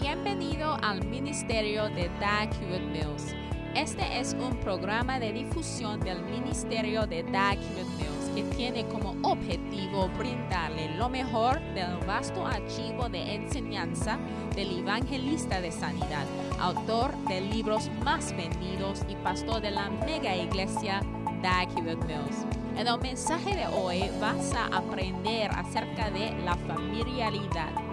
Bienvenido al Ministerio de Dag Hewitt Mills. Este es un programa de difusión del Ministerio de Dag Hewitt Mills que tiene como objetivo brindarle lo mejor del vasto archivo de enseñanza del evangelista de sanidad, autor de libros más vendidos y pastor de la mega iglesia Dag Hewitt Mills. En el mensaje de hoy vas a aprender acerca de la familiaridad.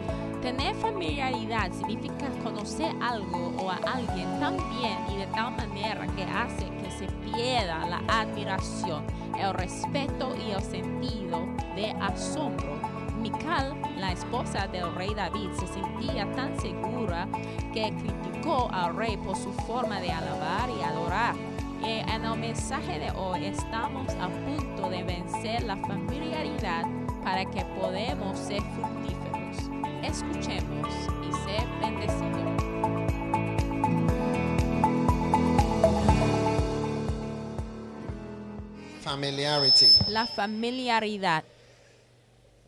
Tener familiaridad significa conocer algo o a alguien tan bien y de tal manera que hace que se pierda la admiración, el respeto y el sentido de asombro. Mical, la esposa del rey David, se sentía tan segura que criticó al rey por su forma de alabar y adorar. Y en el mensaje de hoy estamos a punto de vencer la familiaridad para que podamos ser fructíferos. Escuchemos y sé bendecido. Familiarity. La familiaridad.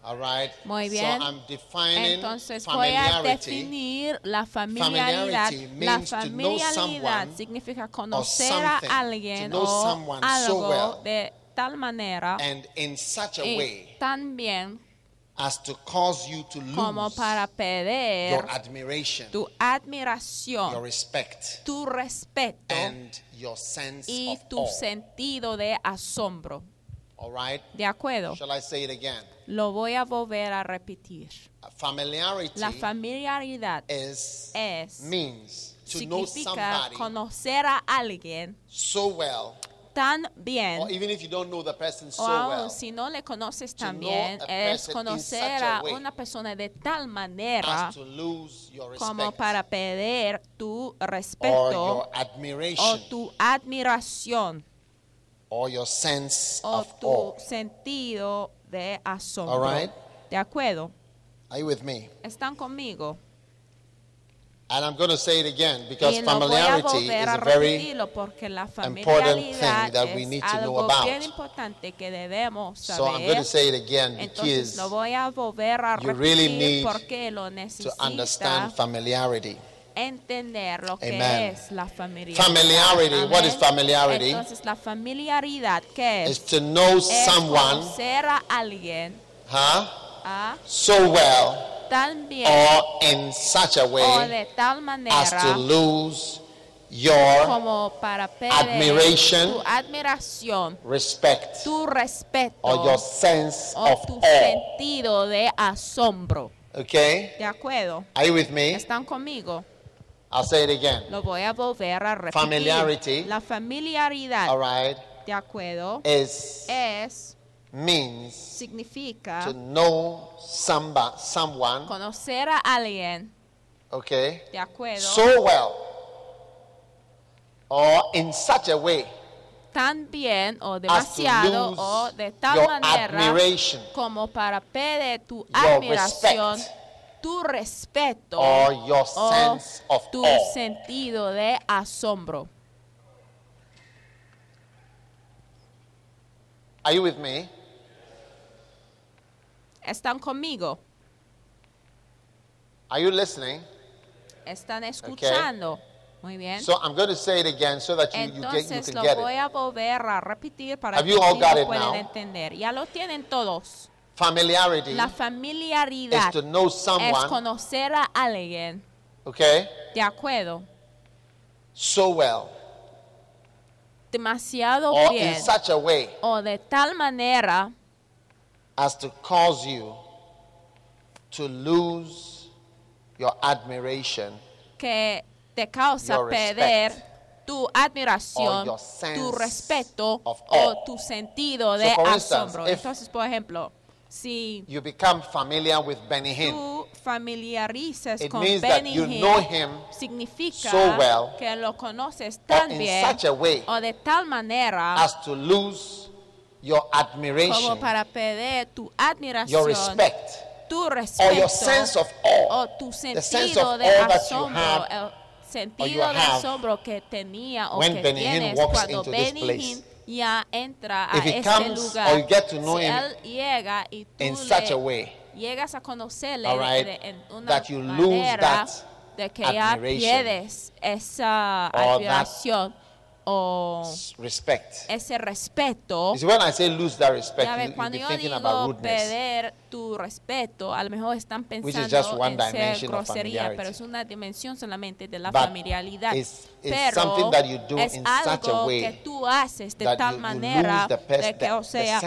All right. Muy bien. So I'm defining Entonces voy a definir la familiaridad. La familiaridad significa conocer a alguien to know o someone so algo well. de tal manera and in such a y way también as to cause you to como lose para pedir your admiration, tu your admiración, respect, tu respeto and your sense y of tu awe. sentido de asombro. All right. ¿De acuerdo? Shall I say it again? Lo voy a volver a repetir. Familiarity La familiaridad is es means to know somebody conocer a alguien so well, tan bien or even if you don't know the person so o aun well, si no le conoces tan bien es conocer a una persona de tal manera as to lose your como para pedir tu or respeto your o tu admiración or your sense o of tu awe. sentido de asombro. All right. ¿De acuerdo? Are you with me? ¿Están conmigo? And I'm going to say it again because y lo voy a familiarity volver is a a very repetirlo porque la important familiaridad thing that we es need to know algo about. importante que debemos so I'm going saber. to say it again Entonces because lo voy a volver a you really need porque lo to necesita understand familiarity. entender lo que Amen. es la familiaridad. Familiarity, what Amén. is familiarity? Entonces la familiaridad ¿qué Is es? to know Es someone, conocer a alguien huh, ah, so well bien or in such a o way de tal as manera to lose your como para admiration, tu admiración, respect tu respeto or your sense o of tu awe. sentido de asombro. Okay? ¿De acuerdo? Are you with me? ¿Están conmigo? I'll say it again. Lo voy a volver a repetir. Familiarity. La familiaridad, All right. ¿de acuerdo? Is Es, means significa to know somebody, someone, conocer a alguien, okay, ¿de acuerdo? so well or in such a way tan bien o demasiado o de tal manera como para pedir tu admiración, respect. tu respeto or your o sense of tu awe. sentido de asombro. Are you with me? ¿Están conmigo? Are you listening? ¿Están escuchando? Muy bien. So I'm going to say it again so that you, you, get, you Entonces can lo voy it. a volver a repetir para Have que you all sí got lo it puedan now? entender. Ya lo tienen todos. Familiarity La is familiaridad to know es someone, conocer a alguien, okay, de acuerdo, so well demasiado or bien in such a way o de tal manera as to cause you to lose your admiration que te causa Your perder respect. tu admiración, tu respeto of o tu sentido So de instance, asombro. Entonces, por ejemplo, si you become familiar with Benny Hinn. tú familiarices It con means that Benny you Hinn, know him significa so well que lo conoces tan in bien such a way o de tal manera as to lose your como admiration, para perder tu your admiración, respect, tu or respeto your sense of awe. o tu sense sentido of de awe that you asombro, have el or sentido de asombro que tenía o when que tienes walks cuando into this Benny place. Hinn ya entra a If he este comes lugar. or you get to know si him él llega y tú in such a way, llegas a conocerle right, de- en una that you lose manera that de que ya admiration, pierdes esa Or that- admiración o respect. ese respeto. When I say lose that respect, Ya you, ves, you'll cuando be yo thinking digo about rudeness. perder tu respeto, a lo mejor están pensando en ser grosería, pero es una dimensión solamente de la But familiaridad. it's- it's pero es algo que tú haces de tal you- manera de que, o sea,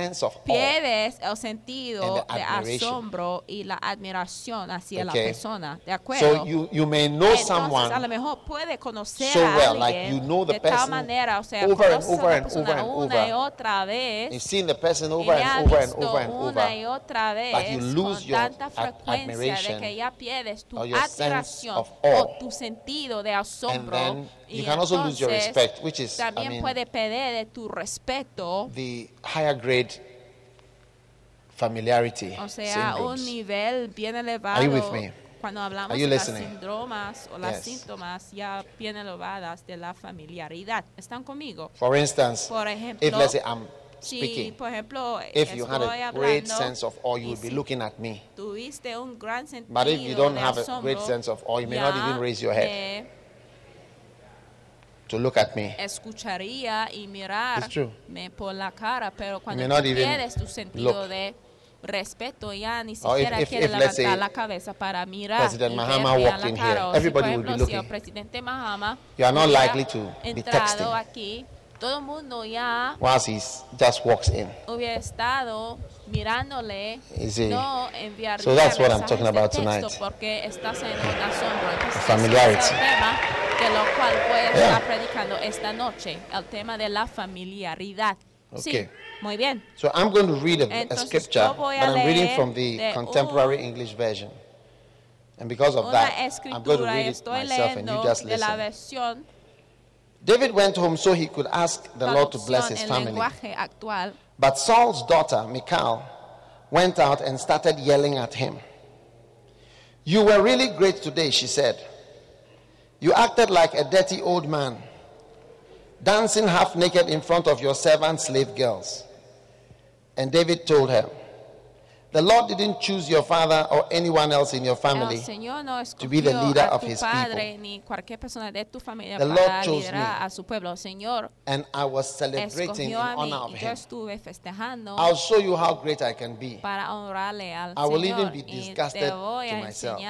pierdes el sentido de asombro y la admiración hacia la persona. ¿De acuerdo? So you, you may know Entonces, a lo someone mejor puede conocer so a alguien like you know the de tal manera, o sea, over and over and over and una y over. otra vez. you've seen the person y over le and over and over and una y over, otra vez but you lose con your tanta frecuencia de que ya pierdes tu admiración o tu sentido de asombro y you can also lose your entonces respect, which is, I también puede perder de tu respeto. the higher grade familiarity o sea un nivel bien elevado Are you with me? cuando hablamos de o las Yes. síntomas ya bien elevadas de la familiaridad. Están conmigo For instance, por ejemplo if let's say I'm si speaking, por ejemplo if you had a great hablando sense of awe, you would be si looking at me. tuviste un gran sentido But if you don't have a great sense of awe, you may not even raise your head. To look at me. escucharía y mirar It's true. me por la cara, pero cuando may not even pierdes tu sentido look. de respeto ya ni Or if- if- quiere if, let's levantar say, la cabeza para mirar President Mahama walked in here, si, everybody be si el looking. presidente Mahama You are not likely to be texting. aquí, todo el mundo ya he just walks in. hubiera estado mirándole, You see? no enviar So that's what I'm mensajes talking de about texto tonight. porque estás en un asombro. Entonces, Familiarity. ese es el tema de lo cual voy a Yeah. estar predicando esta noche, el tema de la familiaridad. Sí, Okay. muy bien. So I'm going to read a, a Entonces, scripture, yo voy a but I'm reading leer from the contemporary English version. And because of Una that, I'm going to escritura, read it estoy myself and you leyendo just de la listen. versión David went home so he could ask the Lord to bless his family. actual. But Saul's daughter, Michal, went out and started yelling at him. You were really great today, she said. You acted like a dirty old man, dancing half naked in front of your servant slave girls. And David told her, The Lord didn't choose your father or anyone else in your family. No to be the leader of his padre people. ni cualquier persona de tu The Lord chose me. a su Señor And I was celebrating in honor of him. I'll show you how great I can be. I will Señor even be disgusted to myself.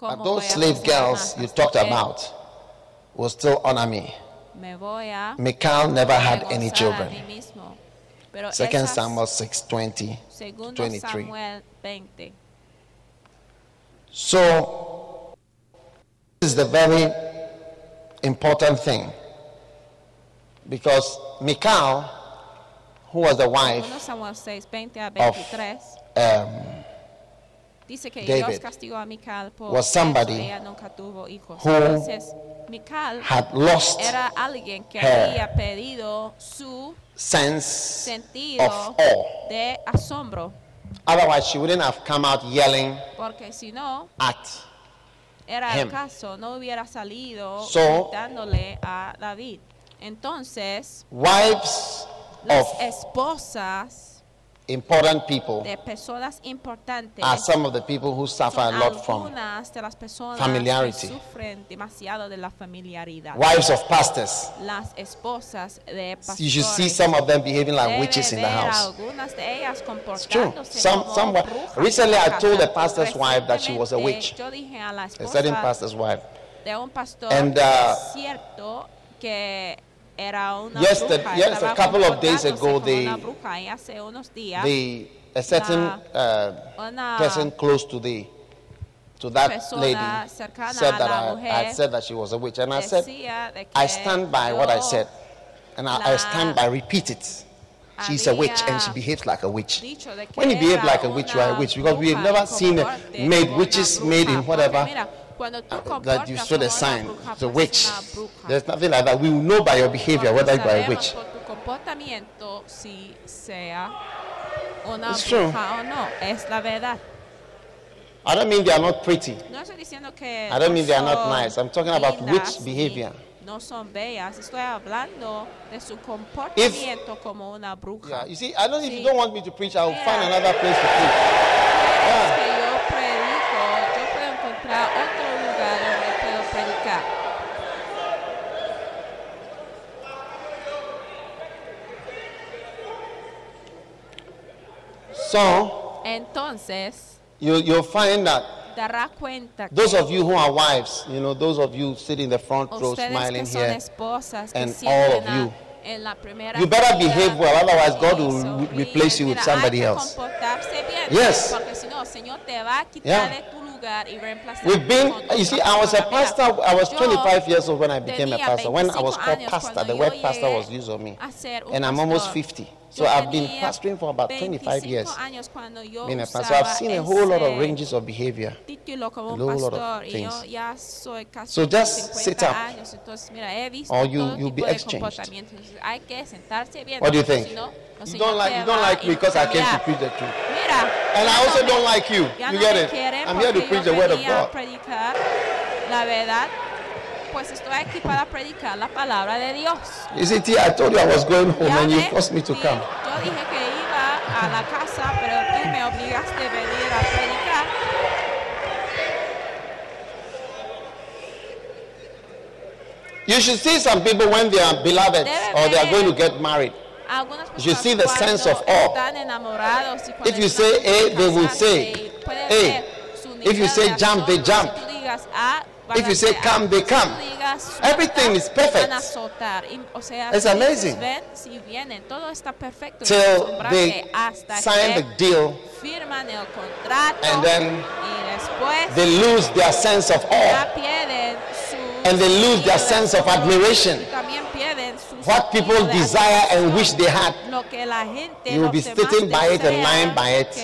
But those slave girls you talked about will still honor me. me voy never had any children. Pero Second esas- Samuel 6 20 segundo 23. Samuel 20 So, this is the very important thing. Because Michal, who was the wife Segundo Samuel 6, 20 a of um, dice que David Dios castigó a Mical por was somebody ella nunca tuvo hijos. who Entonces, Mical had lost era alguien que her había perdido su sense sentido of awe. de asombro, Otherwise, she wouldn't have come out yelling porque si no, at. era him. el caso, no hubiera salido So- dándole a David. Entonces, Wives las of esposas important people de personas importantes are some of the people who suffer a lot from de las personas familiarity. que sufren demasiado de la familiaridad. wives of pastors. Las esposas de pastores. You should see some of them behaving like witches in the house. algunas de ellas It's true. Some, some, recently, I told the pastor's wife that she was a witch. Recientemente, Yo dije a certain pastor's wife. de un pastor And, uh, cierto que Yes, the- yes, a couple of days ago, como they- una bruja y hace unos días The, a certain uh, person close to the to that lady said that I, I said that she was a witch, and I said decía de que I stand by what I said, and I, I stand by repeat it. She's a witch, and she behaves like a witch. dicho de que When you behave like a witch, you are a witch because we have never seen made witches made in whatever porque mira, cuando tú uh, that you saw the sign. bruja, It's a pues witch. There's nothing like that. We will know by your behavior whether you are a witch. por tu comportamiento si sea una It's true. bruja o no, es la verdad. I don't mean they are not pretty. No estoy diciendo que I don't mean they are not nice. I'm talking about witch behavior. No son bellas. Estoy hablando de su comportamiento como una bruja. Yeah, you see, I don't. If you don't want me to preach, I will Mira. find another place to preach. Es que yo predico, yo puedo encontrar otro lugar donde So entonces you, you'll find that dará cuenta those of you who are wives, you know, those of you sitting in the front row smiling here, esposas and all of you, you better behave well, otherwise God will re- replace you with somebody else. Yes. porque si no, el Señor te va a quitar Yeah. de tu lugar y reemplazar We've been, you see, I was a pastor, I was 25 years old when I became a pastor. When I was 25 called pastor, the word pastor was used on me. a ser un And I'm almost 50. So I've been pastoring for about 25 years. 25 años cuando yo Being a pastor. So I've seen a whole lot of ranges of behavior. a whole lot of pastor y yo things. ya soy casi So just sit up. años entonces mira he visto Or you- you'll be exchanged. comportamientos Entonces, hay que sentarse bien What do you think? si no, el You don't like you don't like me because I came to preach the truth. And I also don't like you. You get it? I'm here to preach the word of God. Predicar la verdad pues estoy aquí para predicar la palabra de Dios You see, I told you I was going home and you forced me to sí, come. Yo dije que iba a la casa, pero tú me obligaste a venir a predicar. You should see some people when they are beloved Debe or they are going to get married. You see the sense of awe. están enamorados y cuando If you say A, they will say eh, A. If you say jump, they jump. Si tú digas A, van If you say come, they come. Everything is perfect. Van a soltar. Y, o sea, It's amazing. ven, si vienen, todo está perfecto. y Till they sign the deal, firman el contrato And then they lose their sense of awe. Ya pierden su And they lose their sense of admiration. y También pierden su What people desire and wish they had. Lo que la gente, You will be sitting by it and lying by it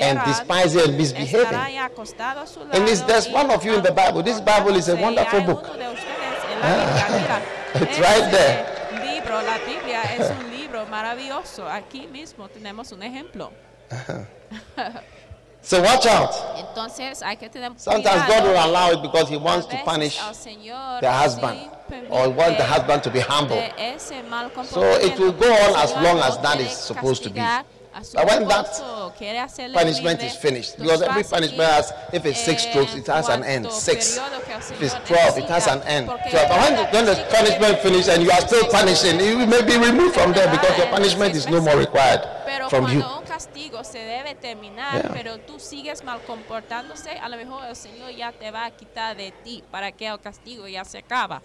and despise it and misbehaving. estarán ya acostados a su And this- there's one of you in the Bible. This Bible is a wonderful book. uno de ustedes en la Biblia, ah, mira, It's right there. la Biblia es un libro maravilloso. Aquí mismo tenemos un ejemplo. Uh-huh. So watch out. Entonces hay que tener Sometimes. God will allow it because He wants to punish the husband or want the husband to be humble. de ese mal So it will go on as long as that is supposed to be. Castigar a su But when that Punishment is finished because every punishment has, if it's six eh, strokes, it has an end. Six. periodo que el If it's Señor 12, it has an end. So when the, cada when the castigo punishment finishes and you are still punishing, you may be removed from there because your punishment is no more required from you. castigo se debe terminar, Yeah. pero tú sigues mal comportándose, a lo mejor el Señor ya te va a quitar de ti para que el castigo ya se acaba.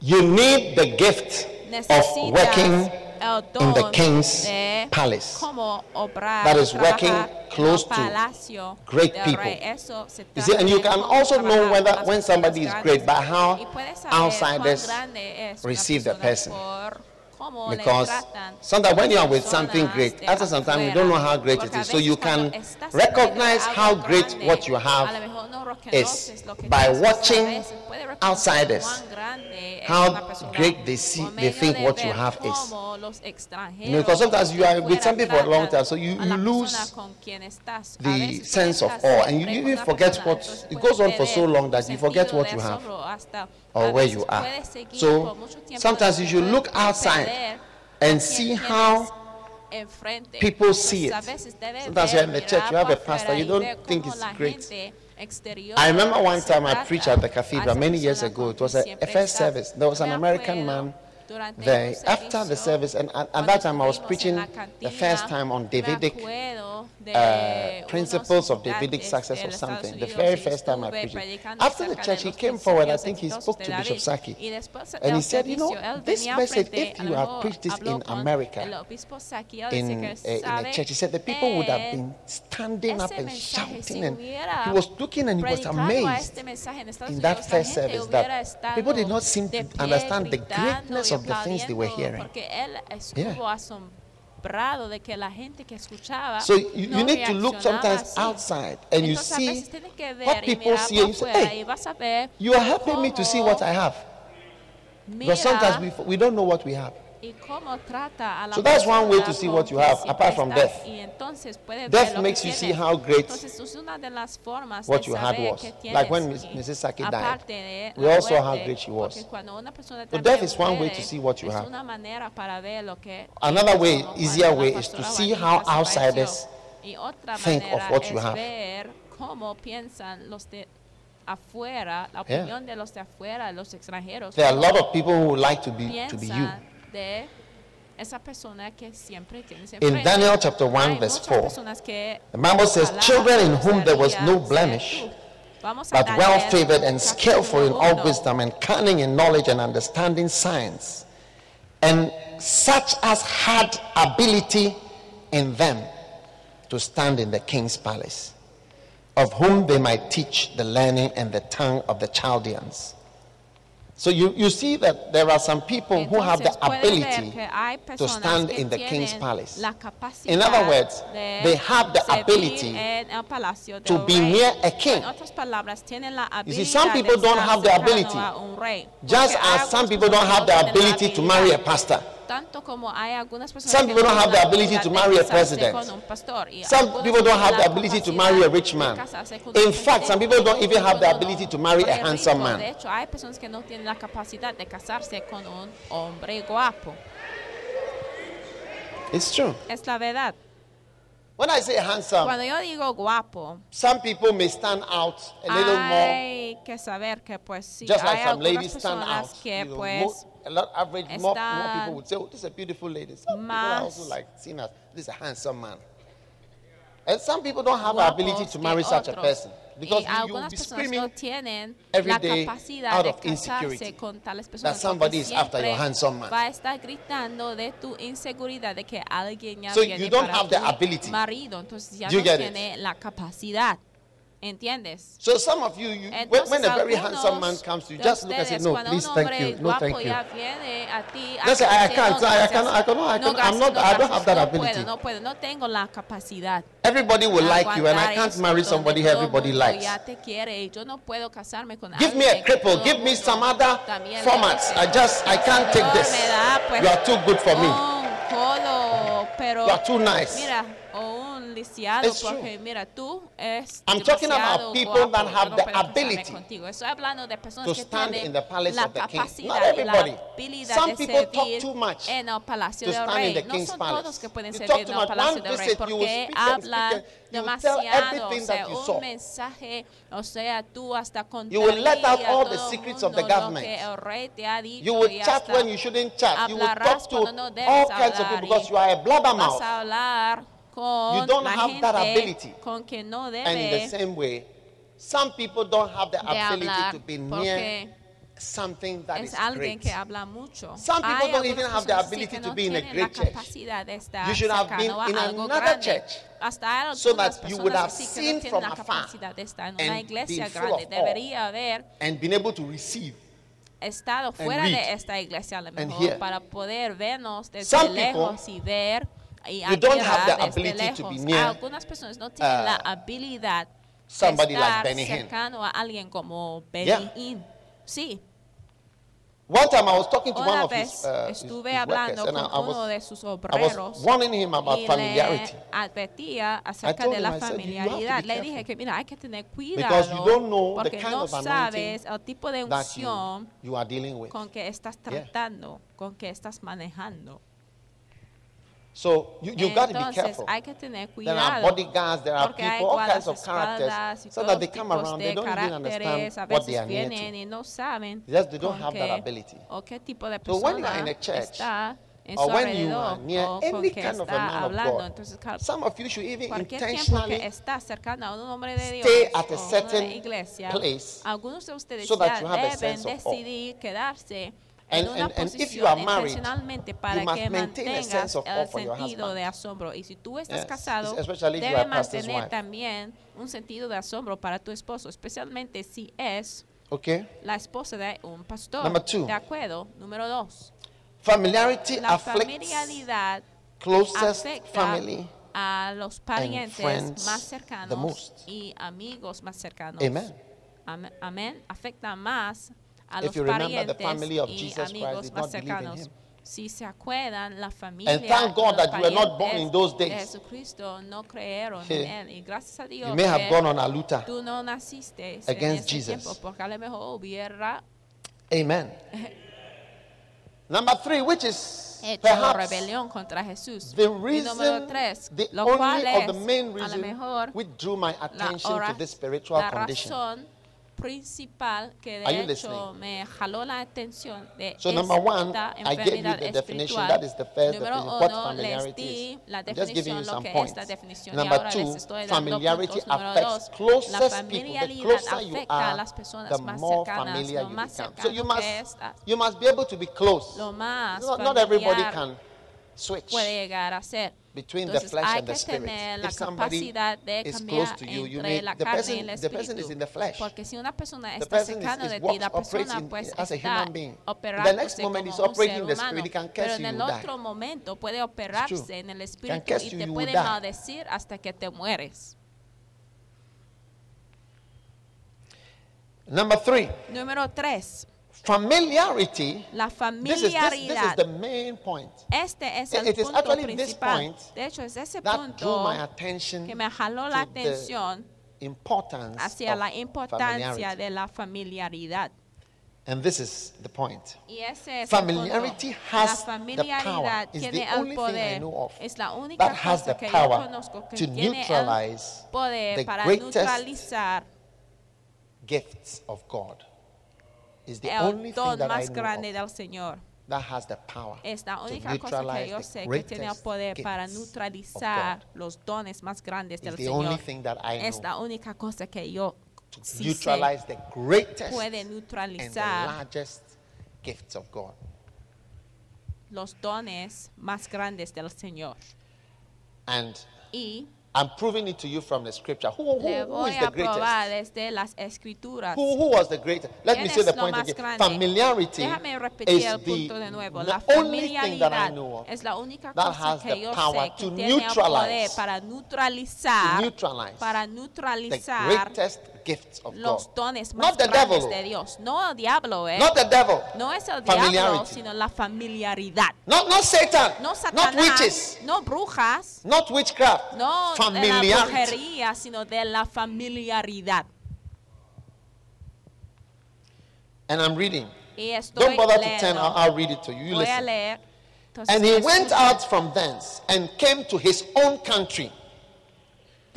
You need the gift of working in the king's palace. That is working close to great people. rey. Eso se You see, and you can also know whether when somebody is great by how Y puedes saber outsiders cuán grande es una receive the person. Por cómo le Because sometimes when you are with something great, after some time you don't know how great it is. So you can estás en medio de recognize how great what you have lo mejor no is reconoces lo que by watching a veces puedes reconocer outsiders, cuán grande es how great they see- they think what you have is. cómo los extranjeros You know, because sometimes you are with some people for a long time, so you- you lose persona con quien estás. A the sense of awe, and you even forget what- it goes on for so long that you forget what you have or where you are. So, por mucho tiempo sometimes you should look outside and see how people see it. Entonces, a veces debes Sometimes you're in the church, you have a pastor, you don't think it's great. I remember one time I preached at the cathedral many years ago. It was a, a first service. There was an American man there. After the service, and at, at that time I was preaching the first time on Davidic uh, principles of Davidic success or something. The very first time I preached it. After the church, he came forward. I think he spoke to Bishop Saki. And he said, you know, this message, if you had preached this in America, el obispo Saki, él in, uh, in a church. He said the people would have been standing up and shouting, and he was looking and he was amazed este mensaje en Estados in that first service that people did not seem to understand the greatness of the things they were hearing. Porque de que la gente que escuchaba So you, no you need to look reaccionaba sometimes así. outside and you Entonces, a see veces tienes que ver what y people mirar see and you say, hey, y vas a ver you are helping me to see what I have. Because sometimes we, we don't know what we have. Y cómo trata a la So that's one way to see what you have, apart from death. Y entonces puedes Death makes you see how great Entonces es una de las formas what you had was. Like when Mrs. Saki died, we all saw how great she was. porque cuando una persona So death is one way to see what you have. una manera para ver lo que Another way, easier way is to see how outsiders think of what you have. ver cómo piensan los de afuera, la Yeah. opinión de los de afuera, los extranjeros. There are a lot of people who would like to be to be you. De esa persona que siempre In. Daniel chapter 1, verse 4, the Bible says, "Children in whom there was no blemish, ser tú. Vamos a but well favored and skillful in all wisdom and cunning in knowledge and understanding science, and such as had ability in them to stand in the king's palace, of whom they might teach the learning and the tongue of the Chaldeans. So you, you see that there are some people who have the Entonces, ability to stand in the king's palace. In other words, they have the ability en el palacio to be rey. near a king. Palabras, You see, some people don't have the ability. a un rey. Just as some people don't have the no tienen la ability to marry a pastor. Tanto como hay algunas personas Some people don't have the ability to marry a president. con un pastor, y Some people don't have the ability to marry a rich man. In fact, some people don't even have the ability to marry a handsome man. De hecho, hay personas que no tienen la capacidad de casarse con un hombre guapo. It's true. Es la verdad. When I say handsome, Cuando yo digo guapo, some people may stand out a little more, que saber que pues sí, just like some ladies stand out. que You know, pues a lot average, more, more people would say, "Oh, this is a beautiful lady." Some people are also like seen as this is a handsome man. And some people don't have the ability to marry such a person because you, you will algunas be no screaming tienen every day out of insecurity personas. somebody is after your handsome man. Va a estar gritando de tu de que ya So you don't have the ability. marido, entonces ya You no get it? la capacidad. ¿Entiendes? So some of you, you when, Entonces, when a very handsome man comes to you, just look and say, "No, please, thank you, no, thank you." ya viene a ti, Just say, "I can't, I cannot, I cannot, I cannot, I'm not- I don't have that ability." no puedo, no tengo la capacidad. Everybody will like you, and I can't marry somebody everybody likes. Ya te quiere y yo no puedo casarme con Give me a cripple. Give me some other formats. I just, I can't take this. You are too good for me. You are too nice. mira, o It's true. mira, tú es I'm talking about people that have the ability. Estoy hablando de personas to que stand tienen in the palace la of the king. Not everybody. Some people talk too much en el palacio to stand in the No king's palace. que pueden You talk too much. One visit, you will speak and speak hablan and you tell demasiado, o everything that sea, you saw. un mensaje, o sea, tú hasta You will let out all the secrets of the government. que el rey te ha dicho You will chat when you shouldn't chat. You will talk to no all kinds of people because you are a blabbermouth. A hablar con You don't have that ability. con que no And in the same way, some people don't have the ability to be near something that is great. que habla mucho. Some people don't even have the ability to be in a great church. capacidad de estar You should have been in another church so that you would have seen from afar capacidad de estar en una and been full of awe. And been able to receive. estado fuera de esta iglesia a lo and mejor para poder vernos desde Some lejos y ver y you don't have the ability to be near, Algunas personas no tienen la uh, habilidad somebody de like estar Benny Hinn. cercano a alguien como Benny Yeah. Hinn. Sí, One time I was talking to one una of his, uh, estuve his workers hablando and I, con I uno de was, sus I was obreros warning him about y familiarity. le advertía acerca de him, la I said, "You be familiaridad. Le careful. dije que mira, hay que tener Because you cuidado don't know the porque kind no sabes el tipo de you, unción you with. con que estás Yeah. tratando, con que estás manejando. So you, you've got to be careful. hay que tener There are cuidado. bodyguards, there are people, all kinds of characters, so that they come around, they don't even understand what they are near to. no saben Just they don't have that ability. o qué tipo de So when you are in a church, or when you are near any kind of a man of hablando. God, Entonces, ca- some of you should even cualquier tiempo que intentionally está cercano a un hombre de Dios stay at a certain place algunos de ustedes so that you have a sense of awe. Quedarse And- en una and- and if you posición are married, intencionalmente para you que maintain a mantengas sense of awe el sentido de asombro. Y si tú estás Yes, casado, especially if you debe mantener también un sentido de asombro para tu esposo, especialmente si es Okay? la esposa de un pastor. Number two. De acuerdo. Número dos. Familiarity La familiaridad closest afecta family. a los parientes más cercanos y amigos más cercanos. Amen. Am- Amén. Afecta más a If los you remember the parientes family of y Jesus Christ amigos más not believe in cercanos. him. Si se acuerdan, la familia And thank God that you were not born in those de days. Jesucristo no creyeron en él. Y gracias a Dios You may have gone on a luta. tú no naciste en against ese Jesus. porque a lo mejor hubiera Amen. Number three, which is hecho perhaps rebelión contra Jesús. the y número reason, tres, the lo cual only or es the main a lo reason mejor which drew my la, attention ora- to this spiritual la condition. razón principal que Are you de hecho listening? me jaló la atención de So number one, esta I gave you enfermedad the definition. espiritual. That is the first Número definition. What uno, les familiarity di is. la I'm just giving definición, you lo some que es points. la definición. y Number ahora two, les estoy dando familiarity puntos. Número affects dos, la closest people. The familiaridad closer you afecta a are, las personas the más more cercanas, familiar lo you más become. So cercano you que must, estás, you must be able to be close. lo más Not, not everybody familiar can switch puede llegar a ser. Between the flesh hay and the que spirit. tener la If somebody capacidad de is cambiar close to you, you entre may, la the carne y person, el the person is espíritu. in the flesh. Porque si una persona The está person is, de ti, walks, la operates in, pues as a está human being. The operándose next moment como is un operating ser in the humano, spirit, can pero en you, el you die. otro momento puede operarse en el espíritu curse y you, te you puede die. maldecir hasta que te mueres. Number three, Número tres, familiarity. la This is, this, this is the main point Este es It- el it is punto actually this point De hecho, es ese that drew punto my attention que me jaló la to the atención importance hacia of la importancia familiarity. de la familiaridad. And this is the point. Es Familiarity has the familiaridad power. It's the only thing I poder. know of Es la única that has the power to neutralize the greatest gifts of God. Is the el only thing don más grande del Señor. that has the power Es la to única cosa que neutralize yo the sé que tiene el greatest poder para neutralizar los dones más grandes del Señor. Es la única cosa que yo sí sé. Puede neutralizar largest gifts of God. los dones más grandes del Señor. And Y I'm proving it to you from the scripture. Who, who, who is the greatest? las escrituras. Who, who was the greatest? Let me say the point again. Familiarity is the, punto de nuevo. La the only thing that I know of es la única that cosa has que the power to neutralize- para to neutralize para the greatest gifts of los God. dones más Not the grandes devil. de Dios. No el diablo, ¿eh? Not the devil. no es el diablo, Familiarity. sino la familiaridad. Not, not Satan. No not witches. no brujas, Not witchcraft. no de la Familiarity. brujería, sino de la familiaridad. And I'm reading. Y estoy Don't bother to turn. I'll, I'll read it to you. You Voy a listen. leer. Entonces, And he went out from thence and came to his own country.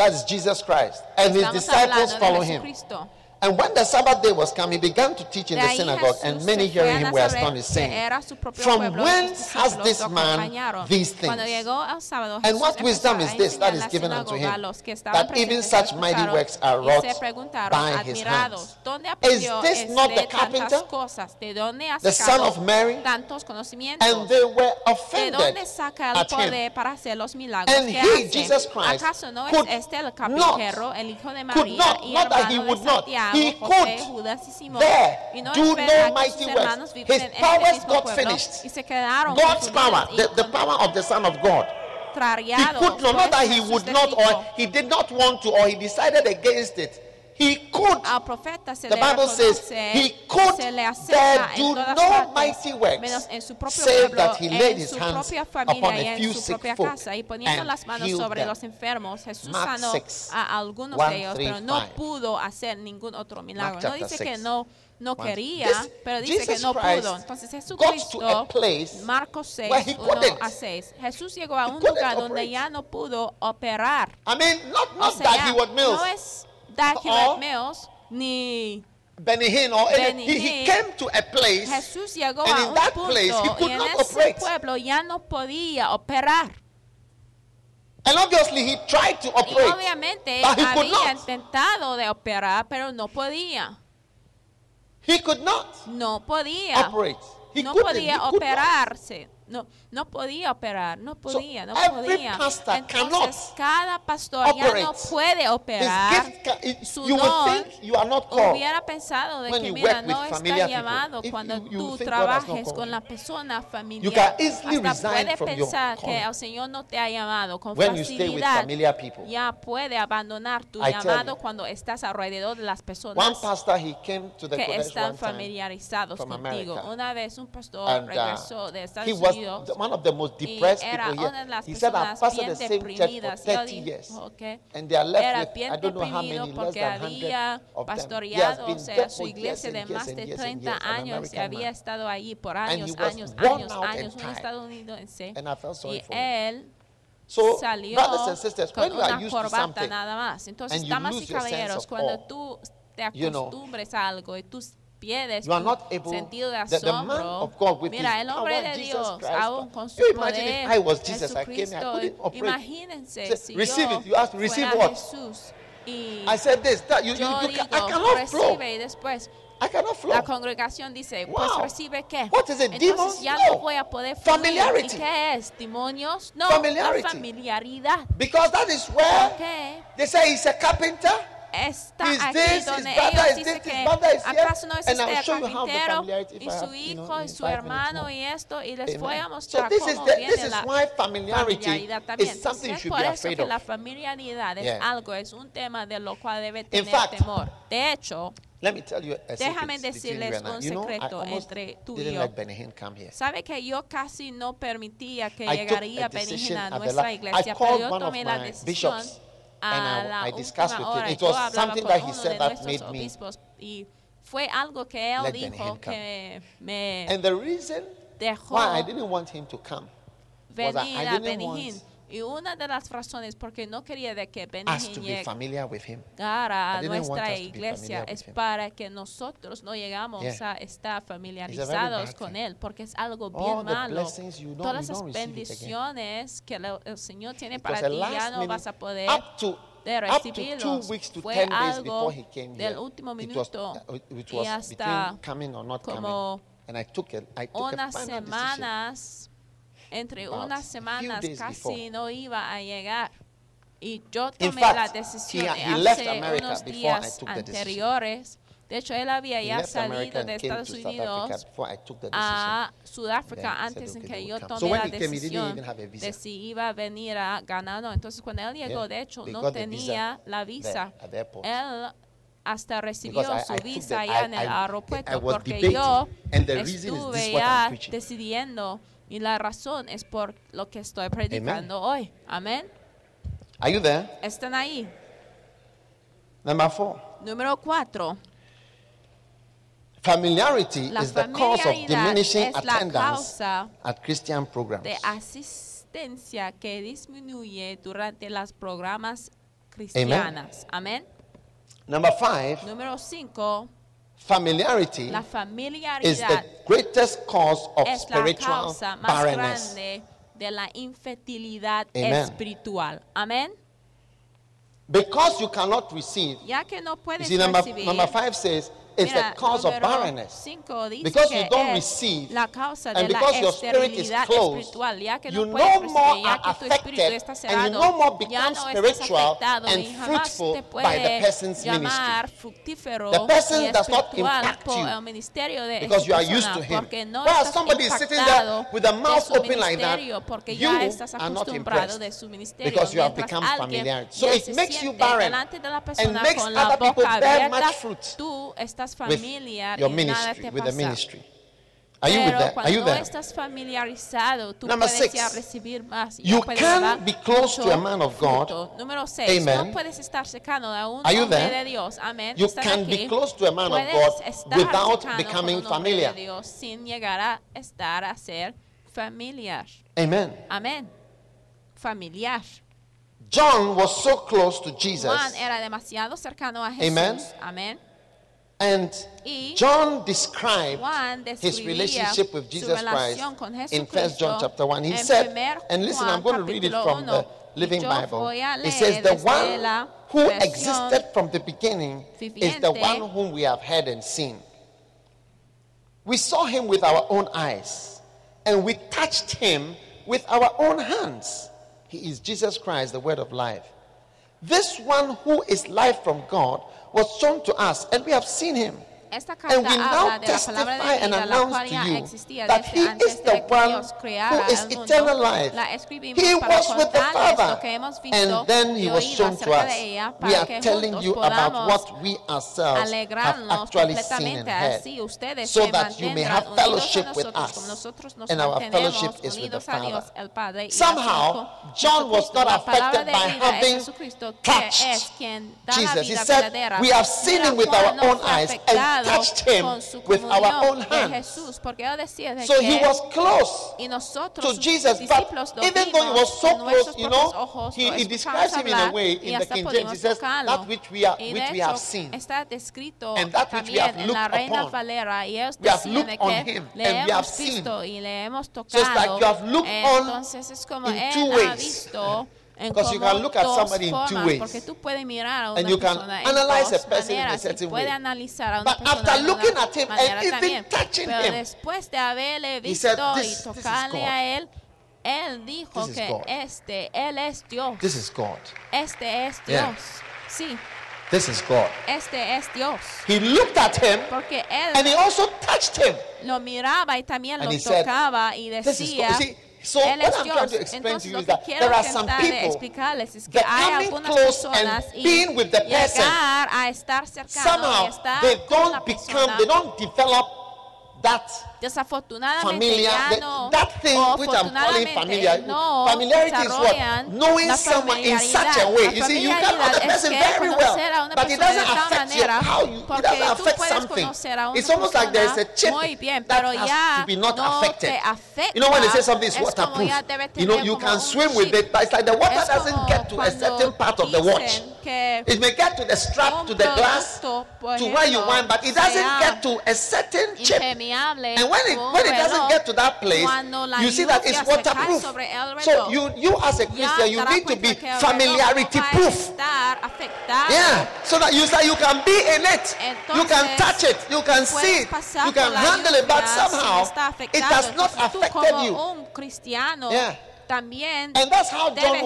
That is Jesus Christ. And his Estamos disciples follow him. Jesucristo. And when the Sabbath day was come, he began to teach in the synagogue, and many se fue a hearing him were astonished, saying, era su propio From whence has this man these things? llegó el sábado, And what wisdom is this that is given unto him? los que estaban That even such mighty works are wrought by his hands. Is this not the carpenter? cosas? ¿De dónde ha The son of Mary? And they were offended dónde saca el at him. poder para hacer los milagros And he. Jesus Christ, could es este el not- carpintero, el hijo de could not, not that he would not, he could Judas y Simón? there no do no mighty works. His powers got finished. y se quedaron God's power, the, the power of the Son of God. He could not, not that he would not, or he did not want to, or he decided against it. He could. al profeta se The le Bible says he could there do no mighty works, save pueblo, that he laid en his hands upon a few en su sick propia folk casa y poniendo and las manos sobre them. los enfermos. Jesús Mark sanó 6, a algunos 1, de ellos, 3, pero no 5. pudo hacer ningún otro milagro. No dice que 6. no no One. quería, This- pero dice que no Christ pudo. Entonces Jesucristo, Marcos 6, where he 1 couldn't. a 6, Jesús llegó a He un lugar donde operate. ya no pudo operar. I mean, not, O not sea, that he would mills, no es Or- Mills ni Benny Hinn, or Benny he, he came to a place Jesús llegó and a in un that punto place he y could en not ese operate. pueblo ya no podía operar. and obviously he tried to Y operate. obviamente but he could había not. intentado de operar, pero no podía. He could not No podía. operate. He No couldn't. podía he could not. operarse. No, no podía operar, no podía, no podía. Entonces, cada pastor ya no puede operar. it- su you don think you are not called. Hubiera pensado de que, mira, no está llamado If cuando you- tú trabajes con la persona familiar. Hasta puede pensar que el Señor no te ha llamado con When facilidad. Ya puede abandonar tu I llamado cuando estás alrededor de las One personas pastor, he came to the que están familiarizados contigo. America. Una vez un pastor and uh, regresó de Estados he was Unidos the- one of the most y depressed era people una de here. las He said, I've personas pastored bien the same church for deprimidas. Yo 30 years. dijo que And they are left era with, bien I don't know how deprimido many, less porque than había 100 of them. He has pastoreado, been o sea, there su for years iglesia and de years más and de years and 30 years, an años y American había man. estado allí por And años, he was años, worn años, out and años, un tired. estadounidense. And I felt sorry Y for him. él So, salió brothers and sisters, when con you are una used to corbata something, nada más. Entonces, and you damas lose y your sense caballeros, of cuando awe, tú te you know, acostumbres a algo y tú you not able. sentido de The, the man asombro. of God with Mira, el hombre de Dios, Christ. aún con su you imagine poder, Jesucristo, imagínense si receive yo it. You ask, receive fuera what? Jesús y I said this, that you, you, yo you digo, can, I cannot flow. recibe y después I cannot flow. la congregación dice, pues recibe qué. What is it, Entonces demons? ya No. no voy a poder fluir. Familiarity. ¿Y qué es? ¿Demonios? No, Familiarity. familiaridad. Because that is where they say he's a carpenter. Está He's aquí this, his donde brother ellos is dicen this, his que brother is here, acaso no es and I'll este show you how the carpintero familiarity if y I su have, you know, hijo in y su five minutes hermano more. y esto y les voy a Amen. So mostrar this is cómo the, viene this is la why familiarity familiaridad también. is something you es should por be eso afraid que of. la familiaridad es Yeah. algo, es un tema de lo cual debe tener fact, temor. De hecho, Let me tell you a Déjame secret between decirles you and I. un You know, I secreto almost entre tú y didn't yo. let Benny Hinn come here. sabe que yo casi no permitía que I took llegaría a decision Benigna a at the nuestra la- iglesia, I pero called yo one of tomé la my decisión bishops a and I- la I última with him. hora. It was something that he said that made me y fue algo que él dijo que me And the reason dejó why I didn't want him to come was that I a didn't Benny Hinn. want Y una de las razones porque no quería de que us Benny Hinn to be familiar with him. llegara I a didn't want nuestra us to be iglesia familiar es with him. para que nosotros no llegamos Yeah. a estar It's a very familiarizados bad con thing. él, porque es algo All bien the malo. blessings you don't- Todas you esas don't receive it again. bendiciones que lo- el Señor tiene It para was a ti ya last no minute, vas a poder up to de up to two recibirlos. weeks to Fue ten days algo before he came del here. último It was, minuto uh, it y was hasta between coming or not como coming. And I took it. I took a unas final decision. semanas, entre About unas a few semanas days casi before. no iba a llegar. Y yo In tomé fact, la decisión he- he left hace America unos before I días took the decision. anteriores. De hecho, él había He ya left America salido and de came Estados to South Unidos Africa before I took the decision. a Sudáfrica Then he said, antes en okay, que they yo will come. tomé So when la he came, he didn't decisión even have a visa. de si iba a venir a ganando. Entonces, cuando él llegó, Yeah, de hecho, they no got the visa tenía la there visa. at the airport. Él hasta recibió Because I- su I took visa the- allá I- en el I- I aeropuerto was porque debating, yo and the reason is this estuve is what I'm ya preaching. decidiendo y la razón es por lo que estoy predicando hoy. Amén. Are you there? Están ahí. Number four. Número cuatro. Familiarity La is the cause of diminishing attendance at Christian programs. de asistencia que disminuye durante los programas cristianas. Amén. Number five, Número cinco. Familiarity La is the greatest cause of es la spiritual causa más barrenness. grande de la infertilidad Amen. espiritual. Amén. Because you cannot receive. Ya que no You puedes see, number, recibir. number five says it's Mira, the cause of barrenness. Because you don't receive, la causa and because your spirit is closed, you no no more are que tu espíritu affected, and you no more become no spiritual and fruitful by the person's fructífero The person does not impact you el ministerio de because you are used to him. no estás somebody is sitting there with the mouth open like that, you are not impressed de su ministerio because you have become familiar. So it makes you barren and makes other people bear much fruit estás with familiar your y nada ministry, te with the ministry. Are you with that? Are you there? estás familiarizado, tú Number puedes six. recibir más. You can be close to a man of God. Número 6. Amen. No puedes estar cercano a un Are you there? de Dios. Amén. You ¿Están can aquí? be close to a man of God without becoming hombre de familiar. Dios sin llegar a estar a ser familiar. Amen. Amén. Familiar. John was so close to Jesus, Juan era demasiado cercano a Jesús. Amen. Amén. And Y John described his relationship with Jesus Christ in First John chapter 1. He said, and listen, I'm going to read it from the Living Bible. It says, The one who existed from the beginning is the one whom we have heard and seen. We saw him with our own eyes, and we touched him with our own hands. He is Jesus Christ, the word of life. This one who is life from God was shown to us, and we have seen him. Esta And carta we now habla de la palabra testify de and announce to you that he is the one who is eternal life. He was with the Father, lo que hemos visto and then he was shown to us. We are telling you about what we ourselves have actually seen and heard, so that you may have fellowship with us, and our fellowship is with the unidos a Dios Father. el Padre y a su Somehow, John was not affected by having touched es quien da la Jesus. He said. We have seen him with our own eyes and touched him with our own hands. Jesús, porque ellos decían de So he was close to sus Jesus, but even though he was so close, you know, he, he describes him in a way in the King James. He says, that which we, are, which we have seen. and that which we have looked upon. Valera y ellos We have looked on him and we have seen. visto y le hemos So it's like you have looked on Entonces es como in two ways. En Because you can look at dos somebody in two formas, ways. porque tú puedes mirar a una And you can persona en analyze a person in a maneras y certain puede way. analizar a una But persona after de looking una at him and manera even también. touching Pero him, después de haberle he said, visto "This- y this is tocarle God. a él, él dijo This is que God. este, él es Dios. This is God. Este es Yeah. Dios. Sí, This is God. este es Dios. He looked at him Porque él and he also touched him. lo miraba y también And lo he said, tocaba y This is decía. See, so él what I'm trying to explain to you is that there are some people es que that coming close and being with the person, llegar a estar cercano somehow they don't become, they don't develop that desafortunadamente familiar, ya that, no that thing which I'm calling familiar. no Familiarity is what? Knowing someone in such a way. You see, you can know the person very well, conocer a una but it doesn't affect you how you, it doesn't affect something. conocer a una It's almost like there's a chip that has to be not no affected. You know when they say something is waterproof, you know you can swim with it, but it's like the water doesn't get to a certain part of the watch. It may get to the strap, to the glass, to where you want, but it doesn't get to a certain chip. And when it when it doesn't get to that place, you see that it's waterproof. So you you as a Christian, you need to be que el reloj familiarity no va a proof. Yeah, so that you that you can be in it, you can touch it, you can see it, you can handle it, but somehow it has not affected you. Yeah. también debe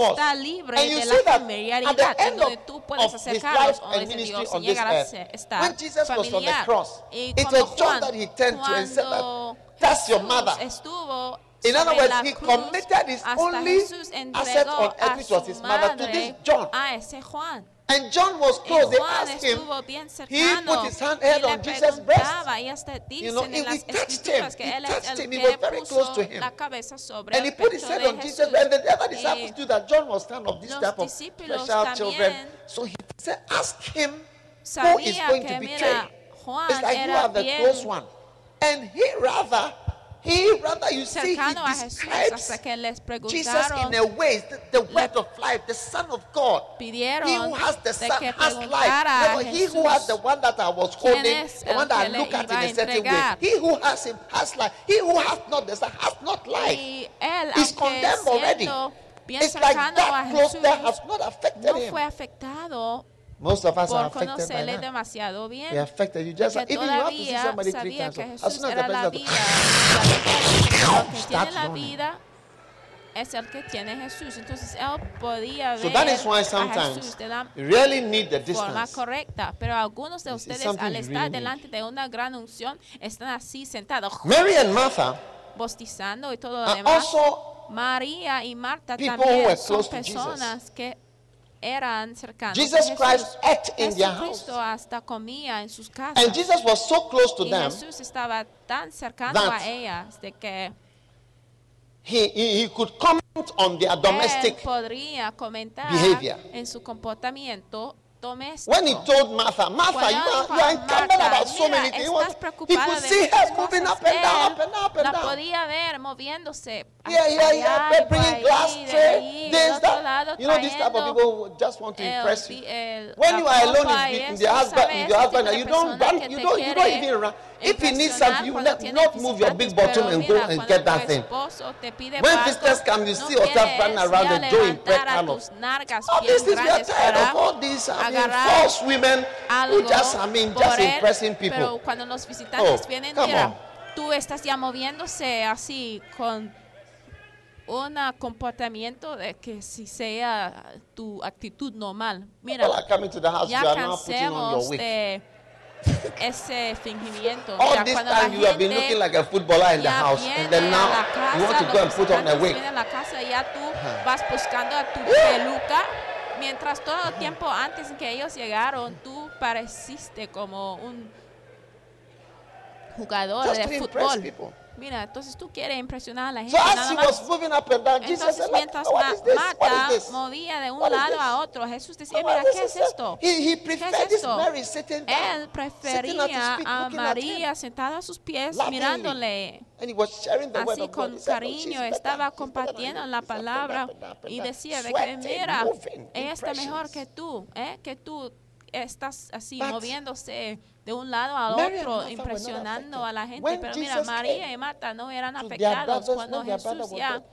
estar libre and de la familiaridad en donde tú puedes acercarlos a Dios y llegar a estar familiar. Y como Juan, cuando Jesús estuvo In other words, he committed his only asset on earth, which was his mother, to this John. A ese Juan. And John was close. They asked him, he put his hand head on Jesus' breast. preguntaba, y hasta You know, he- he touched him. He touched him. He was very close to him. la cabeza sobre And he put his head on Jesus, Jesús. and the other disciples knew that John was kind of this type of special children. So he said, Ask him who is going to betray. It's like you are the close one. And he rather, he rather, you see, he cercano a Jesús describes Jesus in a way, the, the word of life, the Son of God. He who has the Son has life. Never he who has the one that I was holding, the one that I look at in a certain way. He who has him has life. He who has not the Son has not life. He's condemned already. It's like that close Jesús, has not affected no him. Most of us are por affected by conocerle demasiado bien. Affected. You just even you have to see todavía sabía que Jesús era la vida. El que tiene la vida es el que tiene Jesús. Entonces él podía So ver that is why a sometimes Jesús de la you really need the forma distance. correcta. Pero algunos de ustedes al estar really need. delante de una gran unción están así sentados, Mary and Martha bostizando y todo lo are demás. also María y Marta también son personas que eran cercanos Jesus a. Christ ate in their house. Jesucristo hasta comía en sus casas. And Jesus was so close to y them, Jesús estaba tan cercano that a ellas de que he, he, he could comment on their él domestic. podría comentar behavior. en su comportamiento doméstico. When he told Martha, Martha, Cuando you are, dijo you are a incumbent Marta, about so "Mira, many things. He, estás was, he preocupada could de see muchas her moving cosas. up and down, Él up and down, up and la down. podía ver moviéndose Yeah, yeah, yeah, allá they're y por bringing ahí, glass de tray, allí, this, del otro that. lado, You know, this type of trayendo people who just want to el impress you. vi- el- When la you are alone copa in, y the- in eso, the husband, ¿sabes? in Ese your husband, tipo and de you don't persona run, que you te don't, you don't quiere even run. If he needs impresionar something, you cuando not, tiene not move your big visitantes, bottom pero and go mira, and cuando get tu that thing. esposo te pide When algo, visitors come, you no see yourself quieres running around ya the door in levantar a kind of- tus nargas All bien these things, we are grandes tired para of all these, I mean, agarrar false women who algo just, I mean, por just él, impressing people. Pero cuando los visitantes Oh, vienen, come mira, on. tú estás ya moviéndose así con un comportamiento de que si sea tu actitud normal. Mira, People are coming to the house, ya you are now putting on your cansemos wig. de ese fingimiento. All this time you have been looking like a footballer in the house, and then now la you want casa, to go and put on a wig. la casa ya tú vas buscando a tu peluca. Mientras todo el tiempo antes que ellos llegaron, tú pareciste como un jugador Just de fútbol. Mira, entonces tú quieres impresionar a la gente. So as nada he más. was moving up and down, Jesus Entonces said, "Look, mientras what Ma- is this? What Marta is this? movía de un What lado a otro, Jesús decía, mira, ¿qué es esto? He, he ¿Qué es esto? Mary sitting down, Él prefería a him. María sentada a sus pies mirándole. And he was sharing the word Así God. con He said, "Oh, cariño estaba compartiendo la She's up and palabra up and up and y decía de que mira, ella está mejor que tú, ¿eh? que tú estás así But moviéndose de un lado al Mary and otro, Martha were not impresionando affected. a la gente. When Pero mira, Jesus María came y Marta no eran to their afectados brothers, cuando when their brother Jesús was ya dead,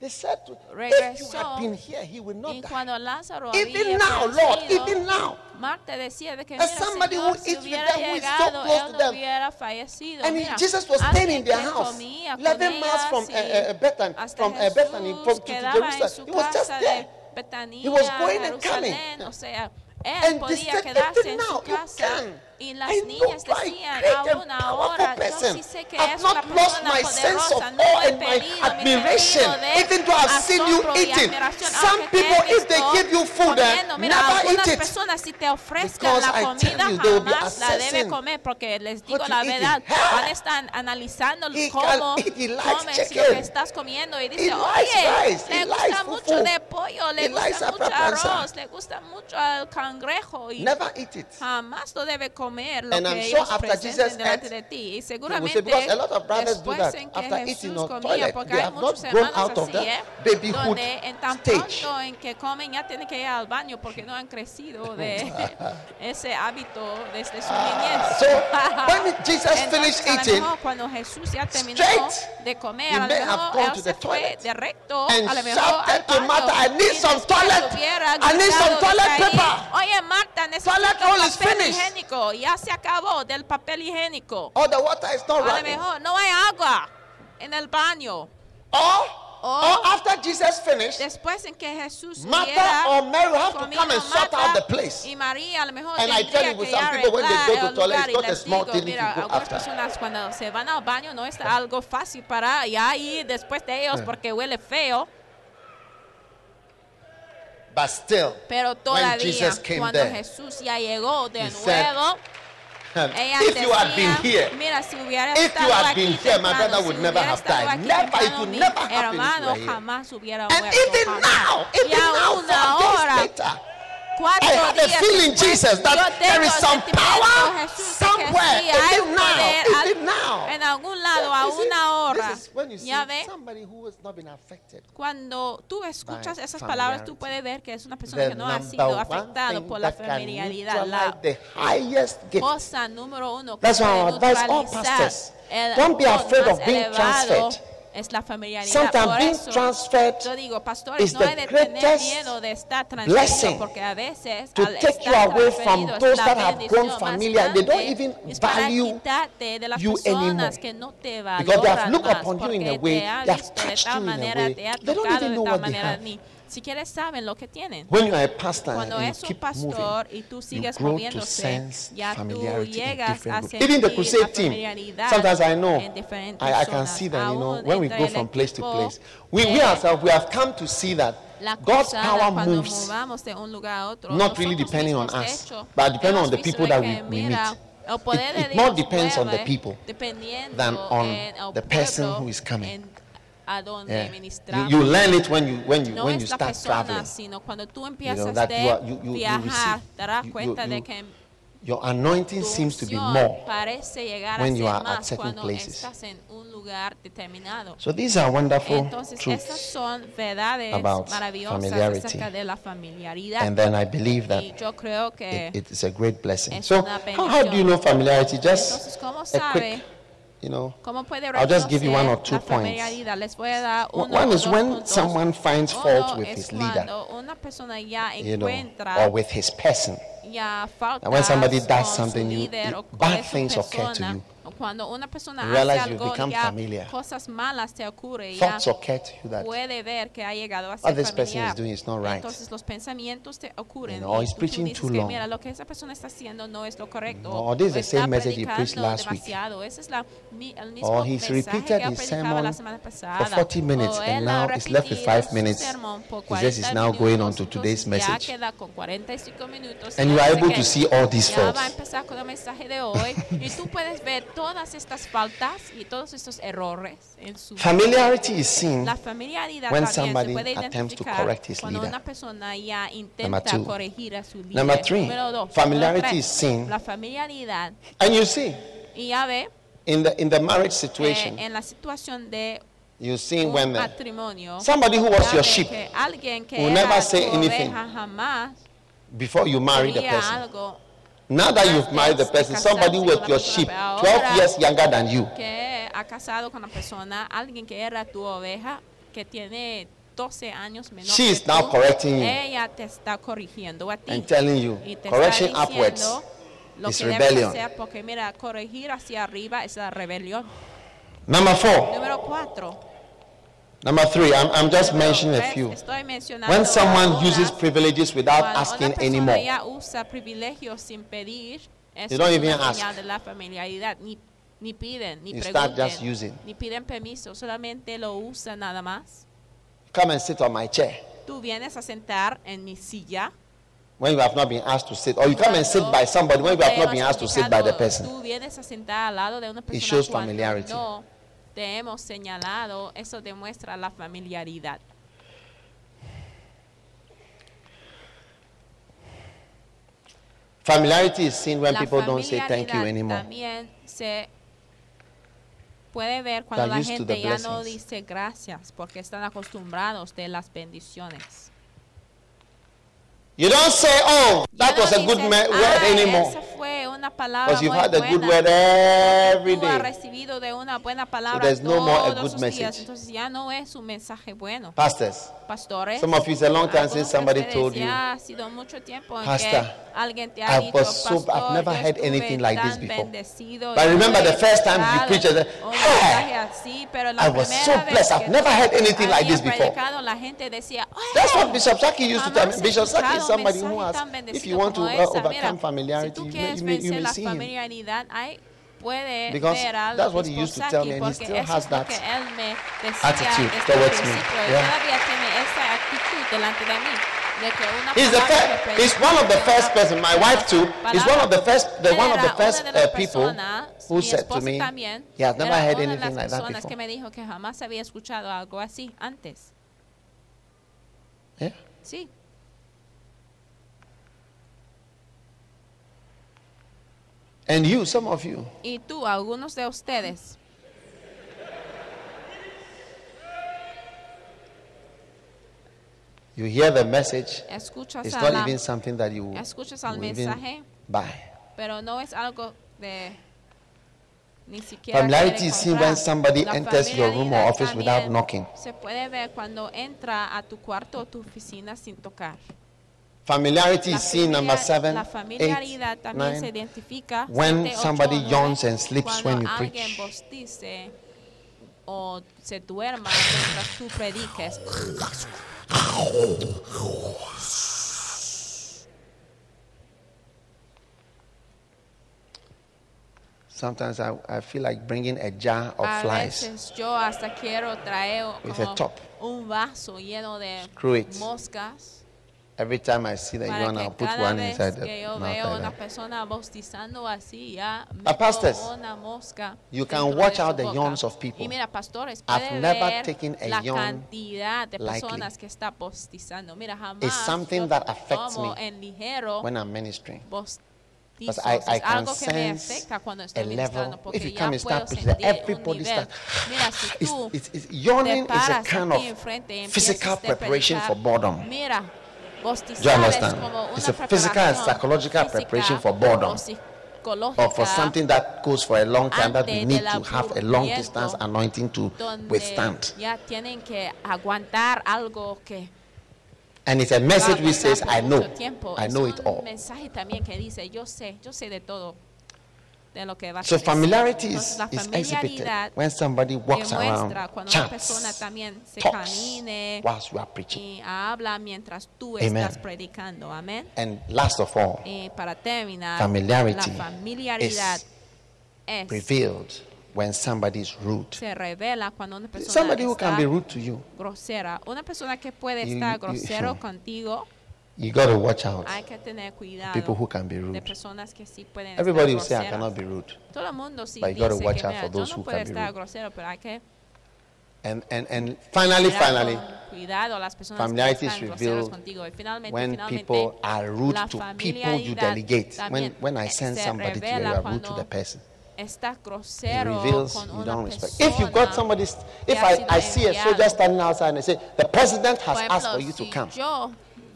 they said to, if you regresó had been here, he would not y die. cuando Lázaro Even había now, Lord, fallecido, even now. Marta decía de que As mira, somebody Señor, who si eats with hubiera them, who is so llegado, close él to no them. hubiera fallecido. And he- Mira, Jesus was staying in alguien their que house, comía con 11 miles ellas from y uh, uh, Bethany, hasta from uh, Bethany Jesús from, to, to quedaba en Jerusalem. su He was just casa there. de Betanía, He was going and coming. Jerusalén, o sea, And él they podía said, quedarse "Even en now, su you casa can. Y las I know niñas you are a decían, great and aún powerful ahora, yo person. sí sé que I've es una not lost persona my sense of poderosa, no awe he and my perdido mi admiration, sentido de even though I've seen you asombro y eating. admiración, Some aunque te he people, if they visto give you food, eh, comiendo. Mira, never algunas eat it. personas si te ofrezcan Because la I comida tell you, they will be jamás la debe assessing comer porque les digo what la you eat. verdad, Ah. van a estar analizando He cómo can eat, he likes comes y lo chicken. que estás comiendo y dice, He likes oye, rice, le he gusta likes mucho fufu, de pollo, le he likes gusta mucho aprapransa. arroz, le gusta mucho al cangrejo y Never eat it. jamás lo debe comer lo And I'm que sure ellos after presenten Jesus delante ate, de ti. Y They will seguramente say, because a lot of brothers do después that. en que After eating Jesús on comía, toilet, porque they hay have muchos not grown hermanos out of así, that ¿eh? babyhood donde en tan stage. pronto en que comen ya tienen que ir al baño porque no han crecido de ese hábito desde su niñez. So when Jesus Entonces, finished a lo eating, mejor cuando Jesús ya terminó straight, de comer, he a lo may have mejor gone él to se the fue toilet de recto, and a lo mejor al shouted to baño, Martha, "I need y some después toilet. hubiera I need some gritado toilet desde ahí, paper. Oye, Marta, necesito Toilet roll is papel finished." Ya se acabó del papel higiénico. or the water is not A lo running. mejor no hay agua en el baño. Or, Or- or after Jesus finished, Después en que Jesús Martha hubiera or Mary have to comido, come and sort Marta out the place. Y María a lo mejor And I tell tendría you, with que some ya people, when they go to el toilet, lugar it's y not a les small digo, thing mira, you go algunas after. personas cuando se van al baño no es algo fácil para ya ir después de ellos porque huele feo, But still, pero todavía Jesus came cuando there, Jesús ya llegó de he said, nuevo, ella if you had been decía, here, mira, si hubiera if you had been here, my brother si would never hubiera have died. Never, it mi never happen hermano jamás hubiera And muerto, even now, even now, aún four ahora, days later, cuatro I have a días feeling, después, Jesus, that yo there tengo is some sentimiento, power Jesús, de que somewhere, sí, hay even un now, poder al- even now. en algún lado, a You see, una hora. This is when you see Ya ve, somebody who has not been affected. cuando tú escuchas by esas palabras, tú familiarity. puedes ver que es una persona The que no ha number sido one afectado thing por la that can familiaridad. La neutralize the highest gift. cosa número uno que That's why I puede advise all neutralizar pastors, el don't be don afraid más of being elevado transferred. Es la familiaridad. Sometimes Por being eso, transferred yo digo, pastores, is no the hay de tener greatest miedo de estar transferido, porque a veces to al take you estar away from transferido es those la that have bendición grown más familiar. They don't grande, even es para value quitarte de las you personas anymore. que no te Because they have valoran looked más, upon you in a porque way, te ha they have visto de touched tal you in a manera, te ha They don't tocado even de know tal what they manera, have. Ni siquiera saben lo que tienen. When you are a pastor Cuando and you es un keep pastor moving, y tú you sigues grow to moviéndose, sense ya tú familiarity in llegas a different groups. sentir Even the la crusade team, familiaridad sometimes I know, en diferentes I, I can zonas. see that, you know, Aún when we entre go el from place to equipo, place, we, we eh, ourselves, we have come to see that La God's cruzada, power cuando moves, movamos de un lugar a otro, not really nosotros depending on mismos, de us, hecho, but depending hemos on the visto people de that que, we, we mira, meet. poder It- de it more depends on the mueve people dependiendo than on en el the person pueblo who is coming. en- a donde Yeah. You, ministramos. you learn it when you when you no when you start persona, traveling. sino cuando tú You know that de you are you, viajar, darás cuenta de que your anointing seems to be more. when you are at certain places. estás en un lugar determinado. So these are wonderful Entonces, truths. about familiarity. acerca de la familiaridad. And then I believe that y yo creo que it, it is a great blessing. So how, how do you know familiarity? Just entonces a quick, you know. I'll just give you one or two points. familiaridad. Les voy a dar One uno one o is when someone finds fault with his leader, cuando una persona ya you know, or with his person. And when somebody does something, you- líder you- o con bad things occur to you. O cuando una persona hace realize you algo become ya familiar. cosas malas te ocurren ya Thoughts occur to you that puede ver que ha llegado a ser this person is familiar. doing is not right. Entonces los pensamientos te ocurren You know, y he's tú- tú preaching dices too que long. mira lo que esa persona está haciendo no es lo correcto. No, or this is the está same message he preached predicando last week. demasiado. Ese es la, el mismo Or he's mensaje repeated que his predicaba la sermon for 40 minutes O and él ha now it's left with repetido five su minutes. sermón por He says he's now going on to today's ya message. queda con 45 minutos And you are able to see all these ya va a faults. empezar con el mensaje de hoy y tú puedes ver todas estas faltas y todos estos errores en su Familiarity is seen la familiaridad when somebody se puede attempts to correct his cuando leader. una persona ya Number intenta two. corregir a su líder. Number three, Número dos. familiarity tres, is seen- La familiaridad And you see, y ya ve in the in the marriage situation, en la situación de you see un when matrimonio somebody who was your sheep que will never say anything. before you marry the person. algo Now that you've married the person, somebody with your sheep, persona, pero 12 ahora- years younger than you, que ha casado con la persona, alguien que era tu oveja, que tiene 12 años menor She que is now correcting you. ella te está corrigiendo a ti and telling you, correction upwards diciendo lo is que debes rebellion. hacer porque mira, corregir hacia arriba es la rebelión. Number four, Número 4. Number three, I'm, I'm just mentioning a few. When someone uses privileges without asking anymore, ya usa privilegios sin pedir, eso You don't even ask. señal de la familiaridad. Ni, piden, ni You start just using. ni piden permiso, solamente lo usan nada más. come and sit on my chair Tú vienes a sentar en mi silla. when you have not been asked to sit, or you come and sit by somebody when you have not been asked to sit by the person. Tú vienes a sentar al lado de una persona shows familiarity. no te hemos señalado. Eso demuestra la familiaridad. Familiarity is seen when la people don't say thank you familiaridad anymore. También se puede ver cuando They're la gente ya no dice gracias porque están acostumbrados de las bendiciones. You don't say, oh, that was a good dices, ah, word "Ay, anymore. Esa fue una palabra Because you've had a good word every day. recibido de una buena palabra there's no more a good message. entonces ya no es un mensaje bueno. Pastors, Some of you, it's a long time since somebody told you, ya ha sido mucho tiempo en "Pastor, que alguien te ha I was so- I've never heard anything like this before." But remember the first time you preached, I "Hey, mensaje así, pero la I was so blessed. I've never heard anything like this before." predicado, la gente decía, oh, That's what Bishop Saki used to tell me. Bishop Saki is un somebody who has, if you want to uh, overcome familiarity, si you may, you may, you vencer may see him. familiaridad, hay puede Because that's what he used to tell me, and he still has that que él me decía attitude towards me. Yeah. todavía tiene esa actitud delante de mí. De que una He's the first. He's one of the first person. My wife too. He's one of the first. The one of the first una de las uh, people who said to me, he has never heard anything like that before. me And you, some of you, Y tú, algunos de ustedes, you hear the message. escuchas, It's not la- even something that you escuchas al mensaje, buy. pero no es algo de ni siquiera Familiarity quiere is seen comprar. when somebody La enters your room or office without knocking. Se puede ver cuando entra a tu cuarto o tu oficina sin tocar. Familiarity is seen number seven, la eight, familiaridad también se identifica When siete, somebody nueve, yawns and sleeps when you preach. bostice o se duerma mientras tú prediques. Sometimes I, I feel like bringing a jar of A flies. veces yo hasta quiero traer With a top. un vaso lleno de Screw it. moscas Every time I see that you want, I'll put one inside the yo veo like una persona bostizando así ya meto ah, pastors, una mosca you can watch out the yawns of people. y mira pastores I've never taken a la yawn cantidad de lightly. personas que está bostizando mira jamás It's something that affects me en ligero When I'm ministering. Because I, I can algo que me sense a level. If you come and start preaching, that sentir un everybody nivel start. mira si It's, it's, it's, yawning is a kind of enfrente y empiezas physical preparation for boredom. Mira, Do you understand? es como una It's a physical and psychological preparation for boredom. Or for something that goes for a long time that we need to have a long distance anointing to withstand. ya tienen que aguantar algo que And it's a message which says, I know. I know it all. De lo que va a So familiarity is, is exhibited when somebody walks around, cuando una chats, persona también se talks whilst you are preaching. habla mientras tú Amen. estás predicando. Amén. And last of all, terminar, Familiarity is revealed when somebody is rude. se revela cuando una persona Somebody who can be rude to you. grosera. Una persona que puede You- estar grosero you- contigo You got to watch out. Hay que tener cuidado People who can be de rude. personas que sí pueden Everybody will say I cannot be rude. Todo el mundo sí But you gotta watch out for those no who can be rude. grosero, pero hay que And and and finally, finally, cuidado las personas familiarity is revealed finalmente, when finalmente, people are rude to people you delegate. When when I send somebody to you, you are rude to the person. estás It reveals con you don't respect. If you got somebody, if I, I see a soldier standing outside and I say, the president has asked for you to come,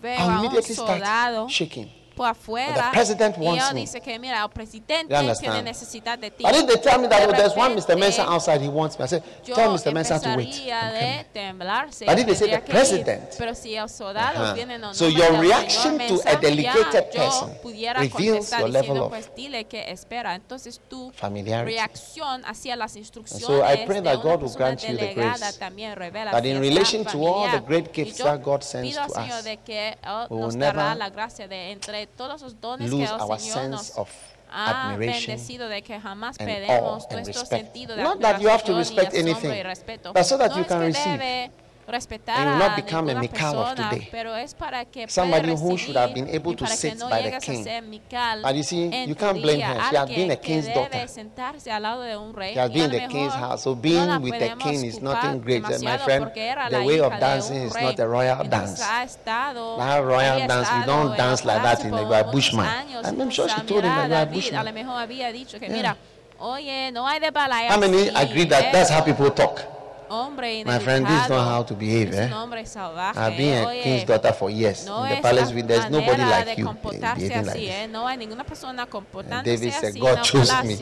veo I'll a un immediately soldado start shaking. Por afuera president y me. dice que mira, el presidente tiene understand? necesidad de ti. But if they tell me that oh, there's one Mr. repente, Mensah outside, he wants me, I say, tell Mr. Mensah to wait. de temblar, But if they say the president, pero si el soldado Uh-huh. viene en el So your reaction to a delegated person reveals your level of pues dile que espera. Entonces tu Familiarity. reacción hacia las instrucciones so I pray that God will grant you the grace también revela that in relation to all the great gifts that God sends to us, él we will never la gracia de entre todos los dones lose que el our Señor sense nos of ha admiration bendecido de que jamás perdemos nuestro sentido de Not that you have to admiración y respect anything, respeto. but so that no you can receive. Respetar And you not become a Michal of today. pero es para que Somebody who should have been able to sit no by the king. Mical you see, you can't blame her. She has been a king's daughter. sentarse al lado de un rey She has been in the king's house. So being la with the king is nothing great. My friend, the way of dancing is not a royal dance. That royal dance, you don't dance like that in the- por you are muchos bushman. And I'm sure she told him that you are bushman. a lo mejor había dicho que Yeah. mira, oye, no hay de balaya How many agree that that's how people talk? Hombre My friend, this is not how to behave, eh? salvaje, I've been a oye, king's daughter for years. no in the palace, with, there's nobody like you like así, this. ¿eh? No hay ninguna persona comportándose David said, así "God chose me."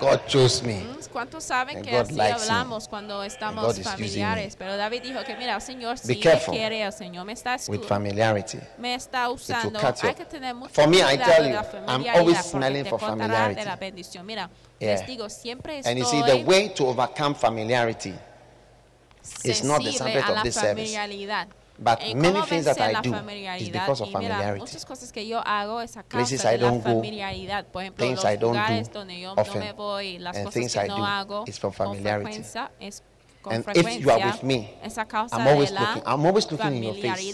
God chose me. ¿Cuántos saben And que God así likes me. cuando God estamos familiares? Pero David dijo que mira, el Señor Be sí me careful quiere, el Señor me está, With familiarity. me está usando. Hay que tener mucho For me, I tell you, I'm always smelling for familiarity. de la bendición. Mira, Yeah. les digo, siempre And you see, the way to overcome familiarity It's not the subject of this service. But En many things that I do is because of familiarity. muchas cosas que yo hago es a Places I don't go, familiaridad. Por ejemplo, things I don't do donde yo no often, me voy, las and cosas things que I no do hago is from familiarity. frecuencia es con And if you are with me, es a causa I'm always de la looking- I'm always looking in your face.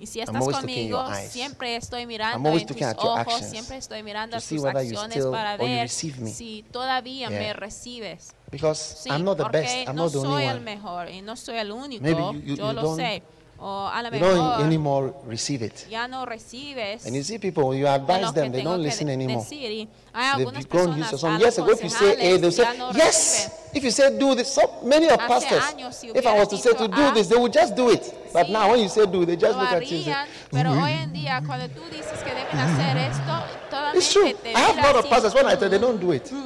Y si estás conmigo, your eyes. siempre estoy mirando en tus ojos, actions siempre estoy mirando tus acciones still para ver si todavía Yeah. me recibes. Because Sí, I'm not the best. I'm no not the soy only el one. mejor y no soy el único. Maybe you- you- yo you lo don't- sé. O a lo You mejor don't anymore receive it. ya no recibes. And you see people, you de advise lo que them, they tengo don't que listen de- anymore. decir. Y hay They've grown used personas to some al years ago. If you say A, they'll aconsejarles, say ya no yes. reciben. If you say do this, so many of Hace pastors. años, si If I hubiera was to say to dicho do A, this, they would just do it. But sí, now when you say do, they just lo look at you and say, pero mm-hmm. hoy en día cuando tú dices que deben hacer esto, It's true. te I have a lot of así, pastors when I tell them, they mm, don't do it. uh,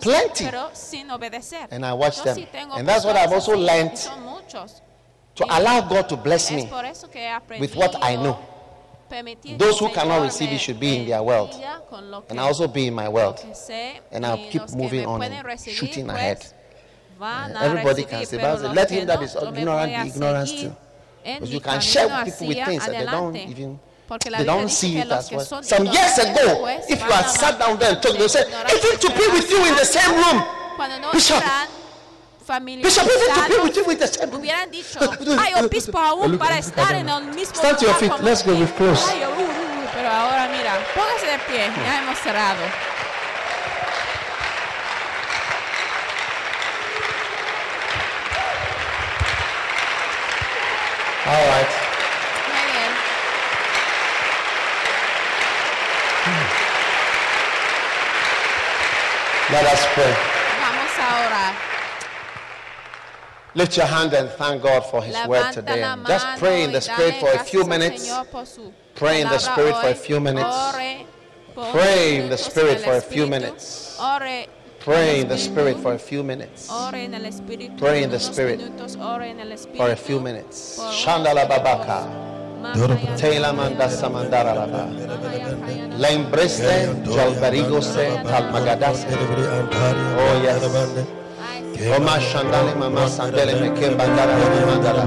Plenty. pero sin obedecer. And I watch Yo them. sí tengo And that's what I've also así, y learned son muchos. To allow God to bless Es me. por eso que he with what I aprendido know. permitir Those who el cannot receive me it should be in their world. bendiga con lo que- And I also be in my lo world. que sé, And I'll y keep los que moving on pueden and recibir, shooting pues, ahead. van a Everybody recibir, can say, pero "Pastor, los let que him that no, is yo me ignorant voy a be ignorant seguir en Because mi you can share with people with hacia things that they don't adelante. even they don't see it as well. Some years ago, if you had sat down there and talked, they ignorantes, even to be with you in the same room. Bishop, Bishop, even to be with you in the same room. hubieran dicho, ay, obispo aún para estar en el mismo Stand to your feet. Let's go. We've closed. uh, uh, uh, pero ahora mira, póngase de pie, ya hemos cerrado. All right. Muy bien. Let us pray. Vamos a orar. Lift your hand and thank God for His word today. And just pray in the Spirit for a few minutes. Señor por su Pray in the Spirit for a few minutes. Pray in the Spirit for a few minutes. Pray in the Spirit for a few minutes. Ore en el Espíritu. Pray in the Spirit minutos, ore en el For a few minutes. Shandala babaka. Telamanda Samandaraba. Lembriste, Jalverigoste, Talmagadas. Oh, yes. Oma Shandale, Mama Sandele, Mekim Bandara, Mandara.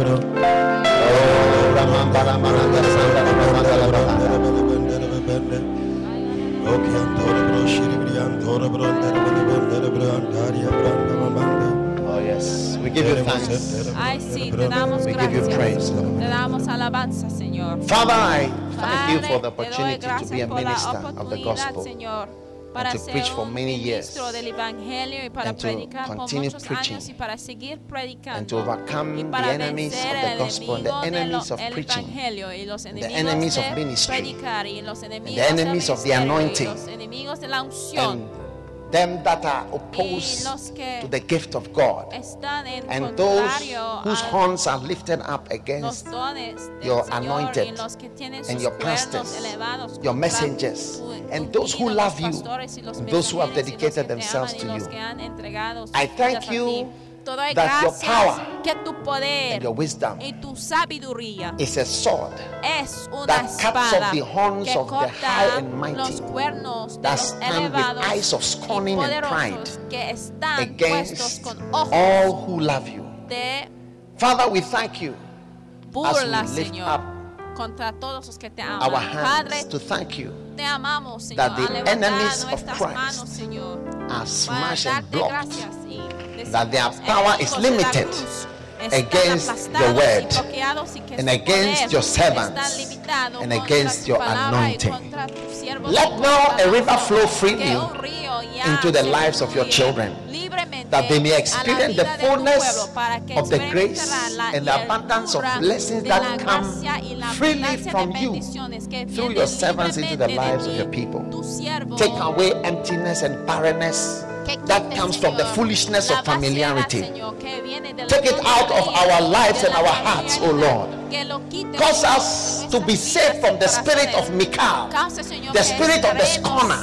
Oh, Ramambara, Mananda Sandara, Mandara, Bandara. Okay, Antora Bro, Shiri Brian, Tora Bro, give you thanks. Ay, sí, te damos We give you praise, Lord. Te damos alabanza, Señor. Father, I thank you for the Padre, te doy opportunity to be a minister of the oportunidad, gospel Señor, para to preach for many years ministro del evangelio y para and to predicar por continue muchos preaching años y para seguir predicando and to overcome y the enemies of the gospel and the enemies of preaching evangelio y los enemigos enemies of ministry predicar y los enemigos the enemies of the anointing los enemigos de la unción and them that are opposed to the gift of God and those whose horns are lifted up against your anointed y los que tienen and your pastors, your messengers, and those who love you, pastores y los and those who have mensajeros y los dedicated themselves to you. que han entregado sus I thank you. Te doy that your gracias power que tu poder and your wisdom y tu sabiduría is a sword es una that cuts off the horns que of the corta high and mighty los cuernos de that los stand with eyes of y scorning and poderosos pride que están puestos against con ojos all who love you. de Father, we thank you burla, as we lift Señor, up contra todos los que te our aman. hands Padre, to thank you te amamos, Señor, that the a levantar enemies of nuestras Christ manos, Señor, are para smashed and darte blocked gracias that their power is limited against your word and against your servants and against your anointing. Let now a river flow freely into the lives of your children, that they may experience the fullness of the grace and the abundance of blessings that come freely from you through your servants into the lives of your people. Take away emptiness and barrenness that comes from the foolishness of familiarity. Take it out of our lives and our hearts, O Lord. Cause us to be saved from the spirit of Señor, the spirit of the scorner,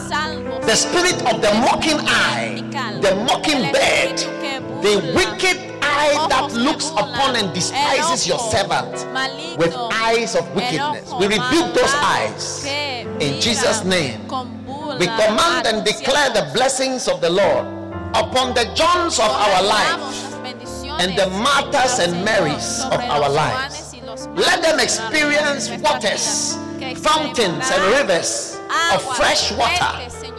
the spirit of the mocking eye, the mocking bird, the wicked eye that looks upon and despises your servant with eyes of wickedness. We rebuke those eyes in Jesus' name. We command and declare the blessings of the Lord upon the Johns of our lives and the Marthas and Marys of our lives. Let them experience waters, fountains, and rivers of fresh water,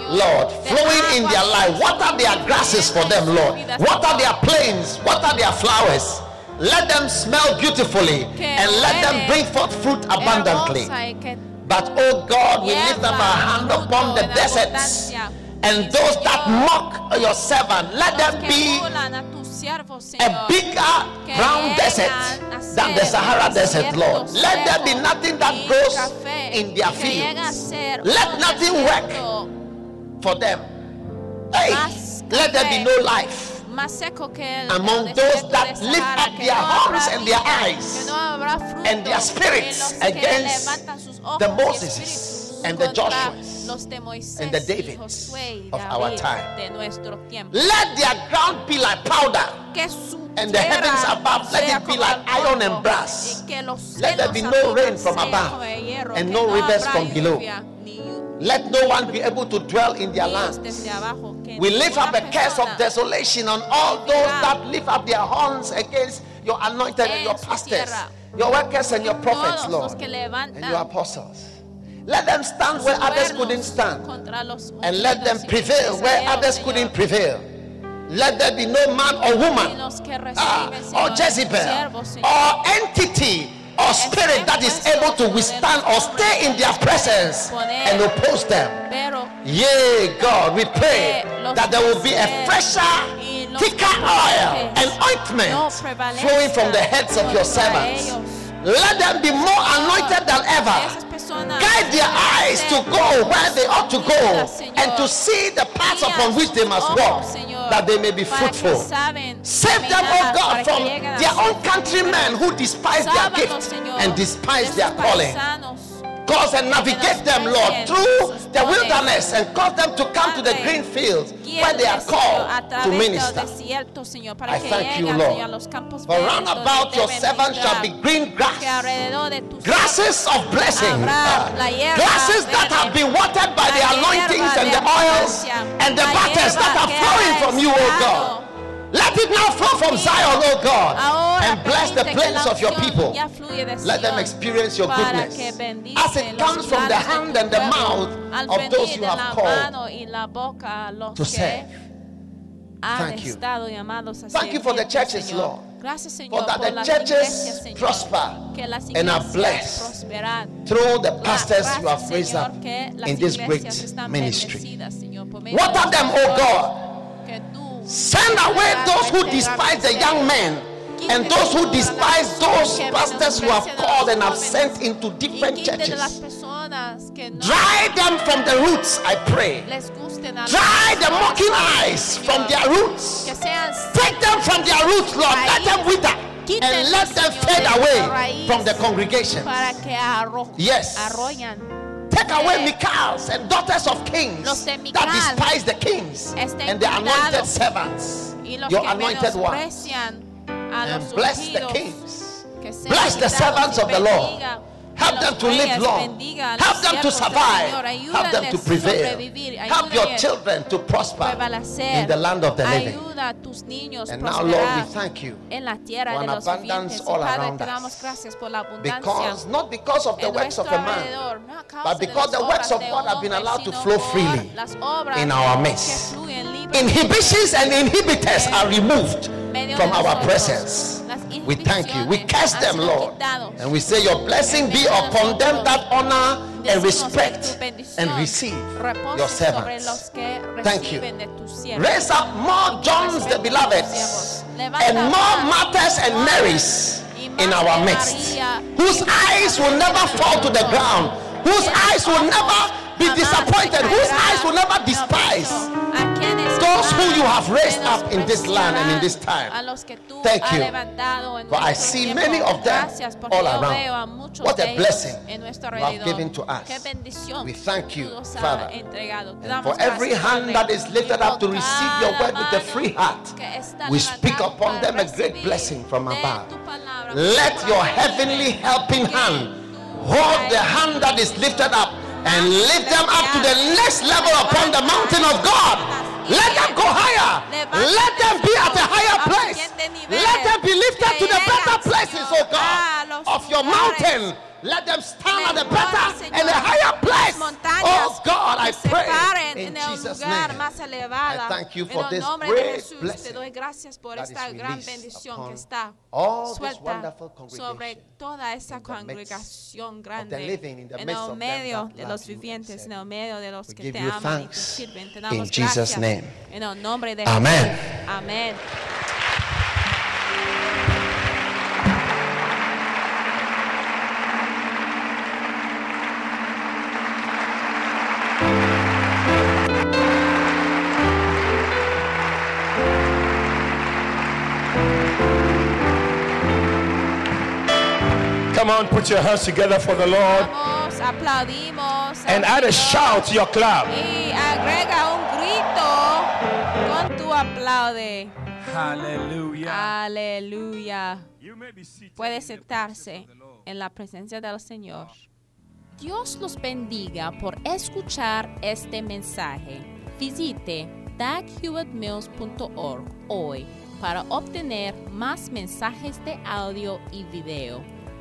Lord, flowing in their life. Water their grasses for them, Lord. Water their plains, water their flowers. Let them smell beautifully and let them bring forth fruit abundantly. But, oh God, we lift up our hand upon the deserts and those that mock your servant. Let them be a bigger brown desert than the Sahara Desert, Lord. Let there be nothing that grows in their fields. Let nothing work for them. Hey, let there be no life among those that lift up their horns and their eyes and their spirits against the Moses and the Joshuas and the Davids of our time. Let their ground be like powder and the heavens above let it be like iron and brass. Let there be no rain from above and no rivers from below. Let no one be able to dwell in their lands. We lift up a curse of desolation on all those that lift up their horns against your anointed and your pastors, your workers and your prophets, Lord, and your apostles. Let them stand where others couldn't stand, and let them prevail where others couldn't prevail. Let there be no man or woman, ah, or Jezebel, or entity or spirit that is able to withstand or stay in their presence and oppose them. Yea, God, we pray that there will be a fresher, thicker oil and ointment flowing from the heads of your servants. Let them be more anointed than ever. Guide their eyes to go where they ought to go and to see the paths upon which they must walk that they may be fruitful. Save them, oh God, from their own countrymen who despise their gift and despise their calling. Cause and navigate them, Lord, through the wilderness and cause them to come to the green fields where they are called to minister. I thank you, Lord. For round about your servants shall be green grass, grasses of blessing, uh, grasses that have been watered by the anointings and the oils and the butters that are flowing from you, O God. Let it now flow from Zion, oh God, and bless the plains of your people. Let them experience your goodness as it comes from the hand and the mouth of those you have called to serve. Thank you. Thank you for the churches, Lord. For that the churches prosper and are blessed through the pastors you have raised up in this great ministry. bendecidas, Señor, por medio Water them, O pastores, God. Send away those who despise the young men and those who despise those pastors who have called and have sent into different churches. Dry them from the roots, I pray. Dry the mocking eyes from their roots. Take them from their roots, Lord. Let them wither and let them fade away from the congregation. Yes. Take away Michals and daughters of kings that despise the kings and the anointed servants, your anointed ones. menosprecian a los And bless the kings. Bless the servants of the Lord. Help them to live long. bendiga a los Help them to survive. Help them to prevail. Help your children to prosper in the land of the living. ayuda a tus niños And now, Lord, we thank you en la tierra for an abundance all around us. gracias por la abundancia because not because of the works of a man, alrededor, no a causa but because the works of God have been allowed to flow freely in our midst. Inhibitions and inhibitors are removed from our presence. We thank you. We curse them, Lord. And we say, Your blessing be upon them that honor and respect que tu bendición and receive your servants. Thank you. reciben de tus siervos. Raise up more Johns the beloveds and more Marthas and Marys in our midst, whose eyes will never fall to the ground, whose eyes will never be disappointed, whose eyes will never despise those who you have raised up in this land and in this time. Thank you. But I see many of them all around. What a blessing you have given to us. We thank you, Father. And for every hand that is lifted up to receive your word with a free heart, we speak upon them a great blessing from above. Let your heavenly helping hand hold the hand that is lifted up and lift them up to the next level upon the mountain of God. Let them go higher. Let them be at a higher place. Let them be lifted to the better places, oh God, of your mountain. Let them stand at a better and a higher place. Oh God, I pray in Jesus' name. I thank you for this great blessing por that esta is gran released bendición upon que está all this suelta wonderful sobre congregation toda esa in the midst congregación of the grande living, in the en midst el of them medio that de love los you and vivientes, serve en el medio de los We que give te you aman y te thanks sirven. Te in damos Jesus' gracias name. en el nombre de Amen. Jesús. Amén. Come on, put your hands together for the Lord Vamos, aplaudimos. and add a shout to your clap. Y agrega un grito con tu aplaude. Hallelujah. Aleluya. You may be seated Puede in the sentarse presence of the Lord. en la presencia del Señor. Dios los bendiga por escuchar este mensaje. Visite daghewittmills.org hoy para obtener más mensajes de audio y video,